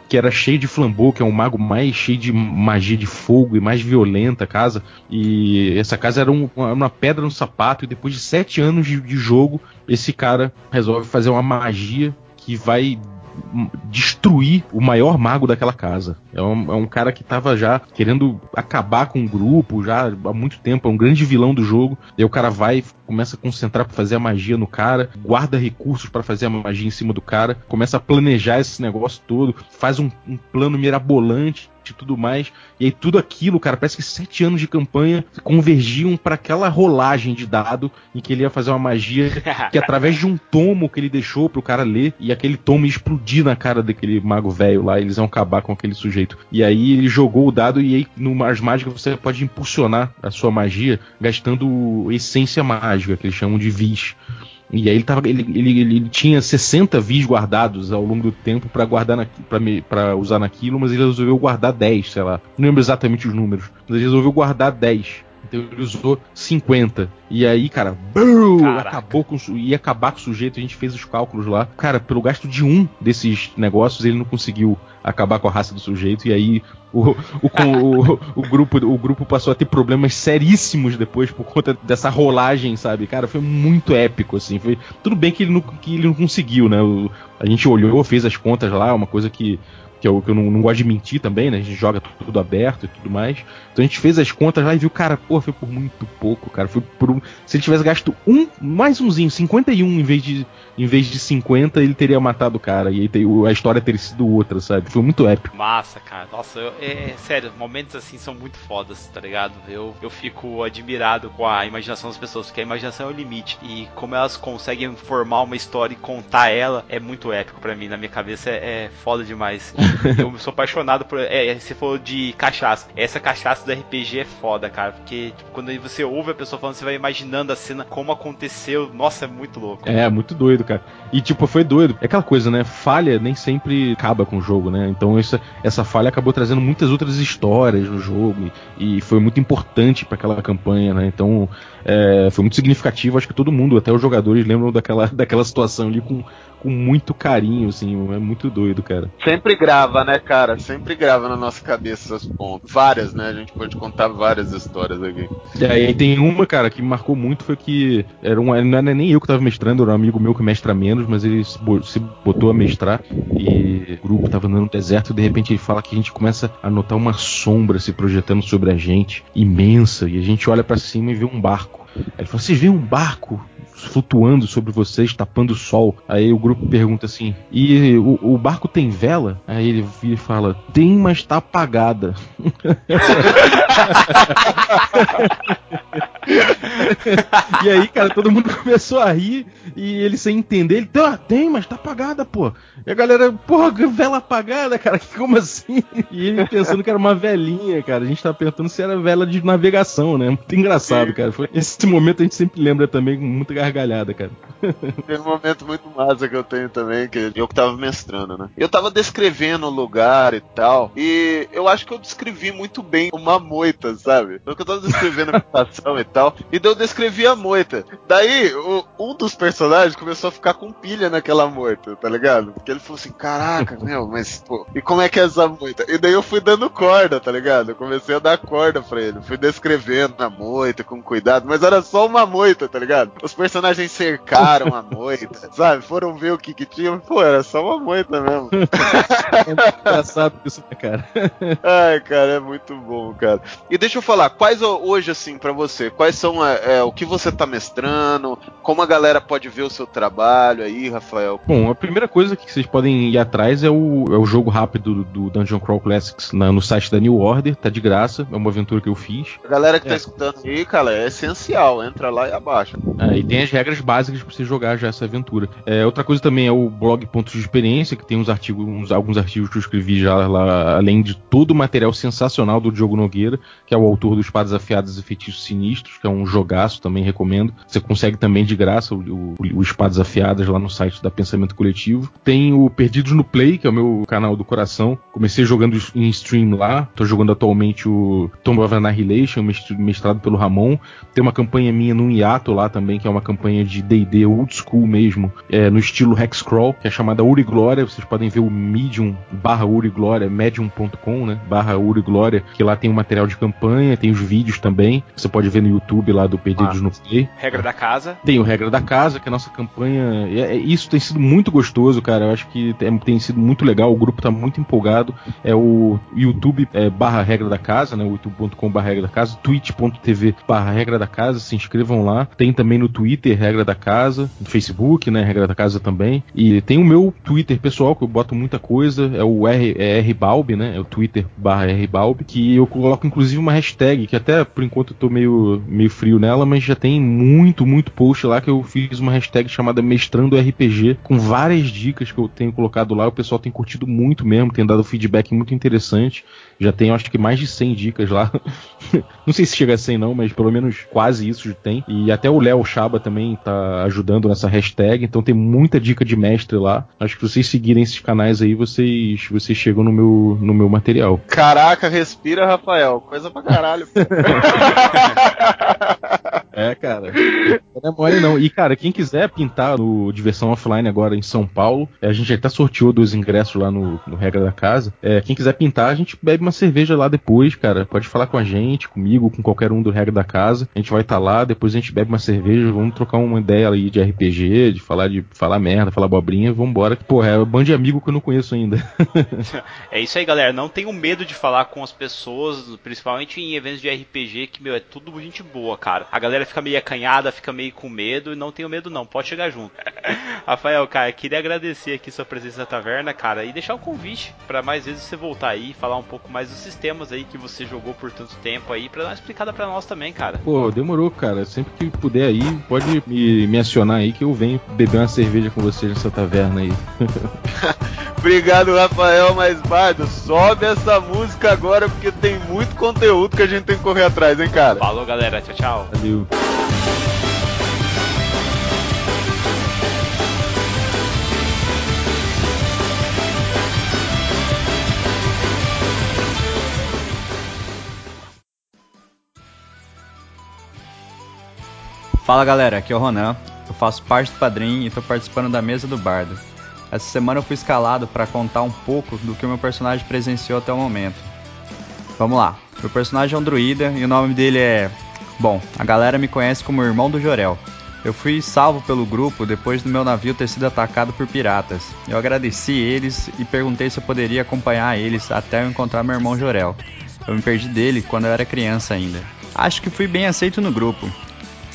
que era cheio de flambô, que é um mago mais cheio de magia de fogo e mais violenta a casa. E essa casa era um, uma pedra no sapato, e depois de sete anos de, de jogo, esse cara resolve fazer uma magia que vai destruir o maior mago daquela casa. É um, é um cara que estava já querendo acabar com o grupo já há muito tempo, é um grande vilão do jogo. E aí o cara vai, começa a concentrar para fazer a magia no cara, guarda recursos para fazer a magia em cima do cara, começa a planejar esse negócio todo, faz um, um plano mirabolante e tudo mais. E aí tudo aquilo, cara, parece que sete anos de campanha convergiam para aquela rolagem de dado em que ele ia fazer uma magia que através de um tomo que ele deixou pro cara ler e aquele tomo ia explodir na cara daquele mago velho lá, eles iam acabar com aquele sujeito. E aí ele jogou o dado e aí no Mars Mágica você pode impulsionar a sua magia gastando essência mágica, que eles chamam de vis. E aí ele, tava, ele, ele, ele tinha 60 vis guardados ao longo do tempo para guardar para usar naquilo, mas ele resolveu guardar 10, sei lá. Não lembro exatamente os números, mas ele resolveu guardar 10. Então ele usou 50. E aí, cara, brum, acabou com ia acabar com o sujeito, a gente fez os cálculos lá. Cara, pelo gasto de um desses negócios, ele não conseguiu acabar com a raça do sujeito, e aí o, o, o, o, grupo, o grupo passou a ter problemas seríssimos depois por conta dessa rolagem, sabe? Cara, foi muito épico, assim. Foi, tudo bem que ele não, que ele não conseguiu, né? A gente olhou, fez as contas lá, uma coisa que que eu, que eu não, não, gosto de mentir também, né? A gente joga tudo aberto e tudo mais. Então a gente fez as contas lá e viu, cara, pô, foi por muito pouco, cara. Foi por um. Se ele tivesse gasto um, mais umzinho, 51 em vez de, em vez de 50, ele teria matado o cara. E aí a história teria sido outra, sabe? Foi muito épico. Massa, cara. Nossa, eu, é, é, sério, momentos assim são muito fodas, tá ligado? Eu, eu fico admirado com a imaginação das pessoas, porque a imaginação é o limite. E como elas conseguem formar uma história e contar ela, é muito épico para mim. Na minha cabeça é, é foda demais. Eu sou apaixonado por. É, você falou de cachaça. Essa cachaça do RPG é foda, cara. Porque tipo, quando você ouve a pessoa falando, você vai imaginando a cena, como aconteceu. Nossa, é muito louco. É, muito doido, cara. E tipo, foi doido. É aquela coisa, né? Falha nem sempre acaba com o jogo, né? Então isso, essa falha acabou trazendo muitas outras histórias no jogo. E, e foi muito importante para aquela campanha, né? Então é, foi muito significativo. Acho que todo mundo, até os jogadores, lembram daquela, daquela situação ali com, com muito carinho, assim. É muito doido, cara. Sempre grava, né, cara? Sempre grava na nossa cabeça essas pontas. Várias, né? A gente pode contar várias histórias aqui. É, e tem uma, cara, que me marcou muito foi que era um, não era nem eu que tava mestrando, era um amigo meu que mestra menos, mas ele se botou a mestrar e o grupo tava andando no deserto e de repente ele fala que a gente começa a notar uma sombra se projetando sobre a gente, imensa, e a gente olha para cima e vê um barco. Ele fala: Vocês veem um barco flutuando sobre vocês, tapando o sol. Aí o grupo pergunta assim: E o, o barco tem vela? Aí ele vira e fala: Tem, mas tá apagada. e aí, cara, todo mundo começou a rir e ele sem entender, ele tem, mas tá apagada, pô. E a galera, porra, vela apagada, cara, como assim? E ele pensando que era uma velinha, cara. A gente tava perguntando se era vela de navegação, né? Muito engraçado, cara. Foi, esse momento a gente sempre lembra também com muita gargalhada, cara. Tem um momento muito massa que eu tenho também, que eu que tava mestrando, né? Eu tava descrevendo o lugar e tal, e eu acho que eu descrevi muito bem uma moita, sabe? Porque eu tava descrevendo a situação e tal, e daí eu descrevi a moita. Daí, o, um dos personagens começou a ficar com pilha naquela moita, tá ligado? Porque ele falou assim, caraca, meu, mas, pô, e como é que é essa moita? E daí eu fui dando corda, tá ligado? Eu comecei a dar corda pra ele, fui descrevendo a moita com cuidado, mas era só uma moita, tá ligado? Os personagens cercaram a moita, sabe? Foram ver o que que tinha, pô, era só uma moita mesmo. É engraçado isso, né, cara? Ai, cara, é muito bom, cara. E deixa eu falar, quais hoje, assim, para você, quais são é, é, o que você tá mestrando, como a galera pode ver o seu trabalho aí, Rafael? Bom, a primeira coisa que vocês podem ir atrás é o, é o jogo rápido do Dungeon Crawl Classics na, no site da New Order, tá de graça, é uma aventura que eu fiz. A galera que tá é. tá escutando aí, cara, é essencial, entra lá e abaixa. É, e tem as regras básicas pra você jogar já essa aventura. É, outra coisa também é o blog Pontos de Experiência, que tem uns artigos, uns, alguns artigos que eu escrevi já lá, além de todo o material sensacional do Diogo Nogueira, que é o autor do Espadas Afiadas e Feitiços Sinistros, que é um jogaço, também recomendo. Você consegue também de graça o, o, o Espadas Afiadas lá no site da Pensamento Coletivo. Tem o Perdidos no Play, que é o meu canal do coração. Comecei jogando em stream lá, tô jogando atualmente o Tomb of Annihilation, mestrado pelo Ramon. Tem uma campanha minha no hiato lá também, que é uma campanha de D&D old school mesmo, é, no estilo Hexcrawl, que é chamada Uri Glória. Vocês podem ver o Medium barra Uri Glória, medium.com, né, barra Uri Glória, que lá tem o material de campanha, tem os vídeos também. Você pode ver no YouTube lá do Perdidos ah, no Play. Regra da casa. Tem o Regra da Casa, que é a nossa campanha. É, é, isso tem sido muito gostoso, cara. Eu acho que é, tem sido muito legal. O grupo tá muito empolgado. É o YouTube é, barra Regra da Casa, né? youtube.com barra Regra da Casa, twitch.tv barra Regra da Casa. Se inscrevam lá. Tem também no Twitter Regra da Casa, no Facebook, né? Regra da Casa também. E tem o meu Twitter pessoal, que eu boto muita coisa. É o R, é RBalb, né? É o Twitter barra RBalb. Que eu coloco inclusive uma hashtag, que até por enquanto eu tô meio, meio frio nela, mas já tem muito, muito post lá que eu fiz uma hashtag chamada Mestrando RPG, com várias dicas que eu tenho colocado lá. O pessoal tem curtido muito mesmo, tem dado feedback muito interessante. Já tem, acho que mais de 100 dicas lá. não sei se chega a 100 não, mas pelo menos quase isso já tem. E até o Léo Chaba também tá ajudando nessa hashtag, então tem muita dica de mestre lá. Acho que vocês seguirem esses canais aí, vocês, vocês chegam no meu, no meu material. Caraca, respira, Rafael. Coisa pra caralho. É, cara. Não é mole não. E, cara, quem quiser pintar no Diversão Offline agora em São Paulo, é, a gente até sorteou dois ingressos lá no, no Regra da Casa. É, quem quiser pintar, a gente bebe uma cerveja lá depois, cara. Pode falar com a gente, comigo, com qualquer um do Regra da Casa. A gente vai estar tá lá, depois a gente bebe uma cerveja, vamos trocar uma ideia aí de RPG, de falar de falar merda, falar bobrinha, vambora. Porra, é um bando de amigo que eu não conheço ainda. é isso aí, galera. Não tenham medo de falar com as pessoas, principalmente em eventos de RPG, que, meu, é tudo gente boa, cara. A galera fica meio acanhada, fica meio com medo, e não tenho medo não, pode chegar junto. Rafael, cara, queria agradecer aqui sua presença na taverna, cara, e deixar um convite para mais vezes você voltar aí, falar um pouco mais dos sistemas aí que você jogou por tanto tempo aí, pra dar uma explicada pra nós também, cara. Pô, demorou, cara. Sempre que puder aí, pode me, me acionar aí que eu venho beber uma cerveja com vocês nessa taverna aí. Obrigado, Rafael, mas Bardo, sobe essa música agora porque tem muito conteúdo que a gente tem que correr atrás, hein, cara? Falou, galera. Tchau, tchau. Valeu. Fala galera, aqui é o Ronan, eu faço parte do Padrim e estou participando da mesa do Bardo. Essa semana eu fui escalado para contar um pouco do que o meu personagem presenciou até o momento. Vamos lá, meu personagem é um druida e o nome dele é. Bom, a galera me conhece como Irmão do Jorel. Eu fui salvo pelo grupo depois do meu navio ter sido atacado por piratas. Eu agradeci eles e perguntei se eu poderia acompanhar eles até eu encontrar meu irmão Jorel. Eu me perdi dele quando eu era criança ainda. Acho que fui bem aceito no grupo,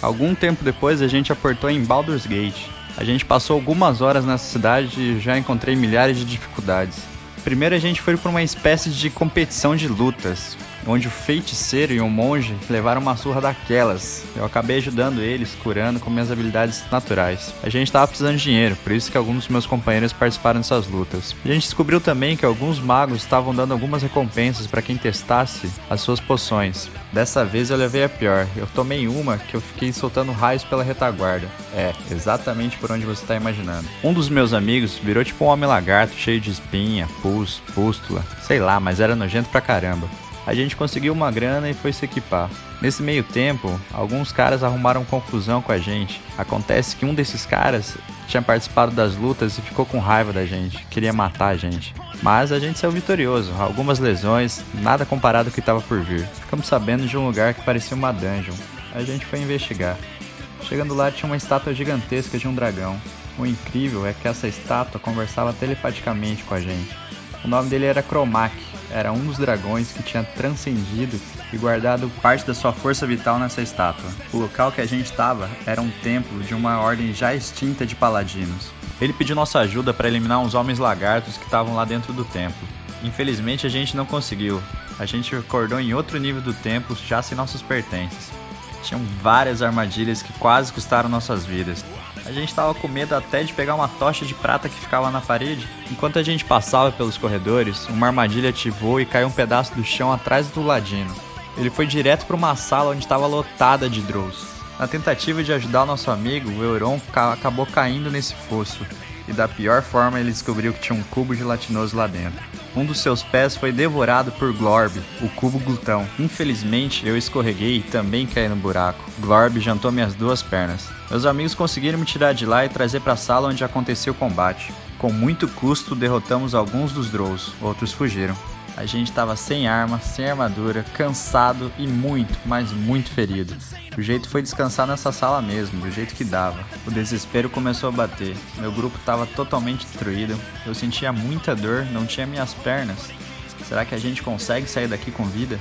Algum tempo depois a gente aportou em Baldur's Gate. A gente passou algumas horas nessa cidade e já encontrei milhares de dificuldades. Primeiro a gente foi para uma espécie de competição de lutas, onde o feiticeiro e o monge levaram uma surra daquelas. Eu acabei ajudando eles, curando com minhas habilidades naturais. A gente estava precisando de dinheiro, por isso que alguns dos meus companheiros participaram dessas lutas. A gente descobriu também que alguns magos estavam dando algumas recompensas para quem testasse as suas poções. Dessa vez eu levei a pior. Eu tomei uma que eu fiquei soltando raios pela retaguarda. É, exatamente por onde você está imaginando. Um dos meus amigos virou tipo um homem lagarto, cheio de espinha, pus, pústula, sei lá, mas era nojento pra caramba. A gente conseguiu uma grana e foi se equipar. Nesse meio tempo, alguns caras arrumaram confusão com a gente. Acontece que um desses caras tinha participado das lutas e ficou com raiva da gente, queria matar a gente. Mas a gente saiu vitorioso, algumas lesões, nada comparado ao que estava por vir. Ficamos sabendo de um lugar que parecia uma dungeon. A gente foi investigar. Chegando lá tinha uma estátua gigantesca de um dragão. O incrível é que essa estátua conversava telepaticamente com a gente. O nome dele era Cromac, era um dos dragões que tinha transcendido e guardado parte da sua força vital nessa estátua. O local que a gente estava era um templo de uma ordem já extinta de paladinos. Ele pediu nossa ajuda para eliminar uns homens lagartos que estavam lá dentro do templo. Infelizmente a gente não conseguiu. A gente acordou em outro nível do templo já sem nossos pertences. Tinham várias armadilhas que quase custaram nossas vidas. A gente estava com medo até de pegar uma tocha de prata que ficava na parede. Enquanto a gente passava pelos corredores, uma armadilha ativou e caiu um pedaço do chão atrás do ladino. Ele foi direto para uma sala onde estava lotada de Drows. Na tentativa de ajudar o nosso amigo, o Euron acabou caindo nesse fosso, e da pior forma ele descobriu que tinha um cubo gelatinoso lá dentro. Um dos seus pés foi devorado por Glorb, o cubo glutão. Infelizmente, eu escorreguei e também caí no buraco. Glorb jantou minhas duas pernas. Meus amigos conseguiram me tirar de lá e trazer para a sala onde aconteceu o combate. Com muito custo, derrotamos alguns dos Drows, outros fugiram. A gente estava sem arma, sem armadura, cansado e muito, mas muito ferido. O jeito foi descansar nessa sala mesmo, do jeito que dava. O desespero começou a bater. Meu grupo estava totalmente destruído. Eu sentia muita dor, não tinha minhas pernas. Será que a gente consegue sair daqui com vida?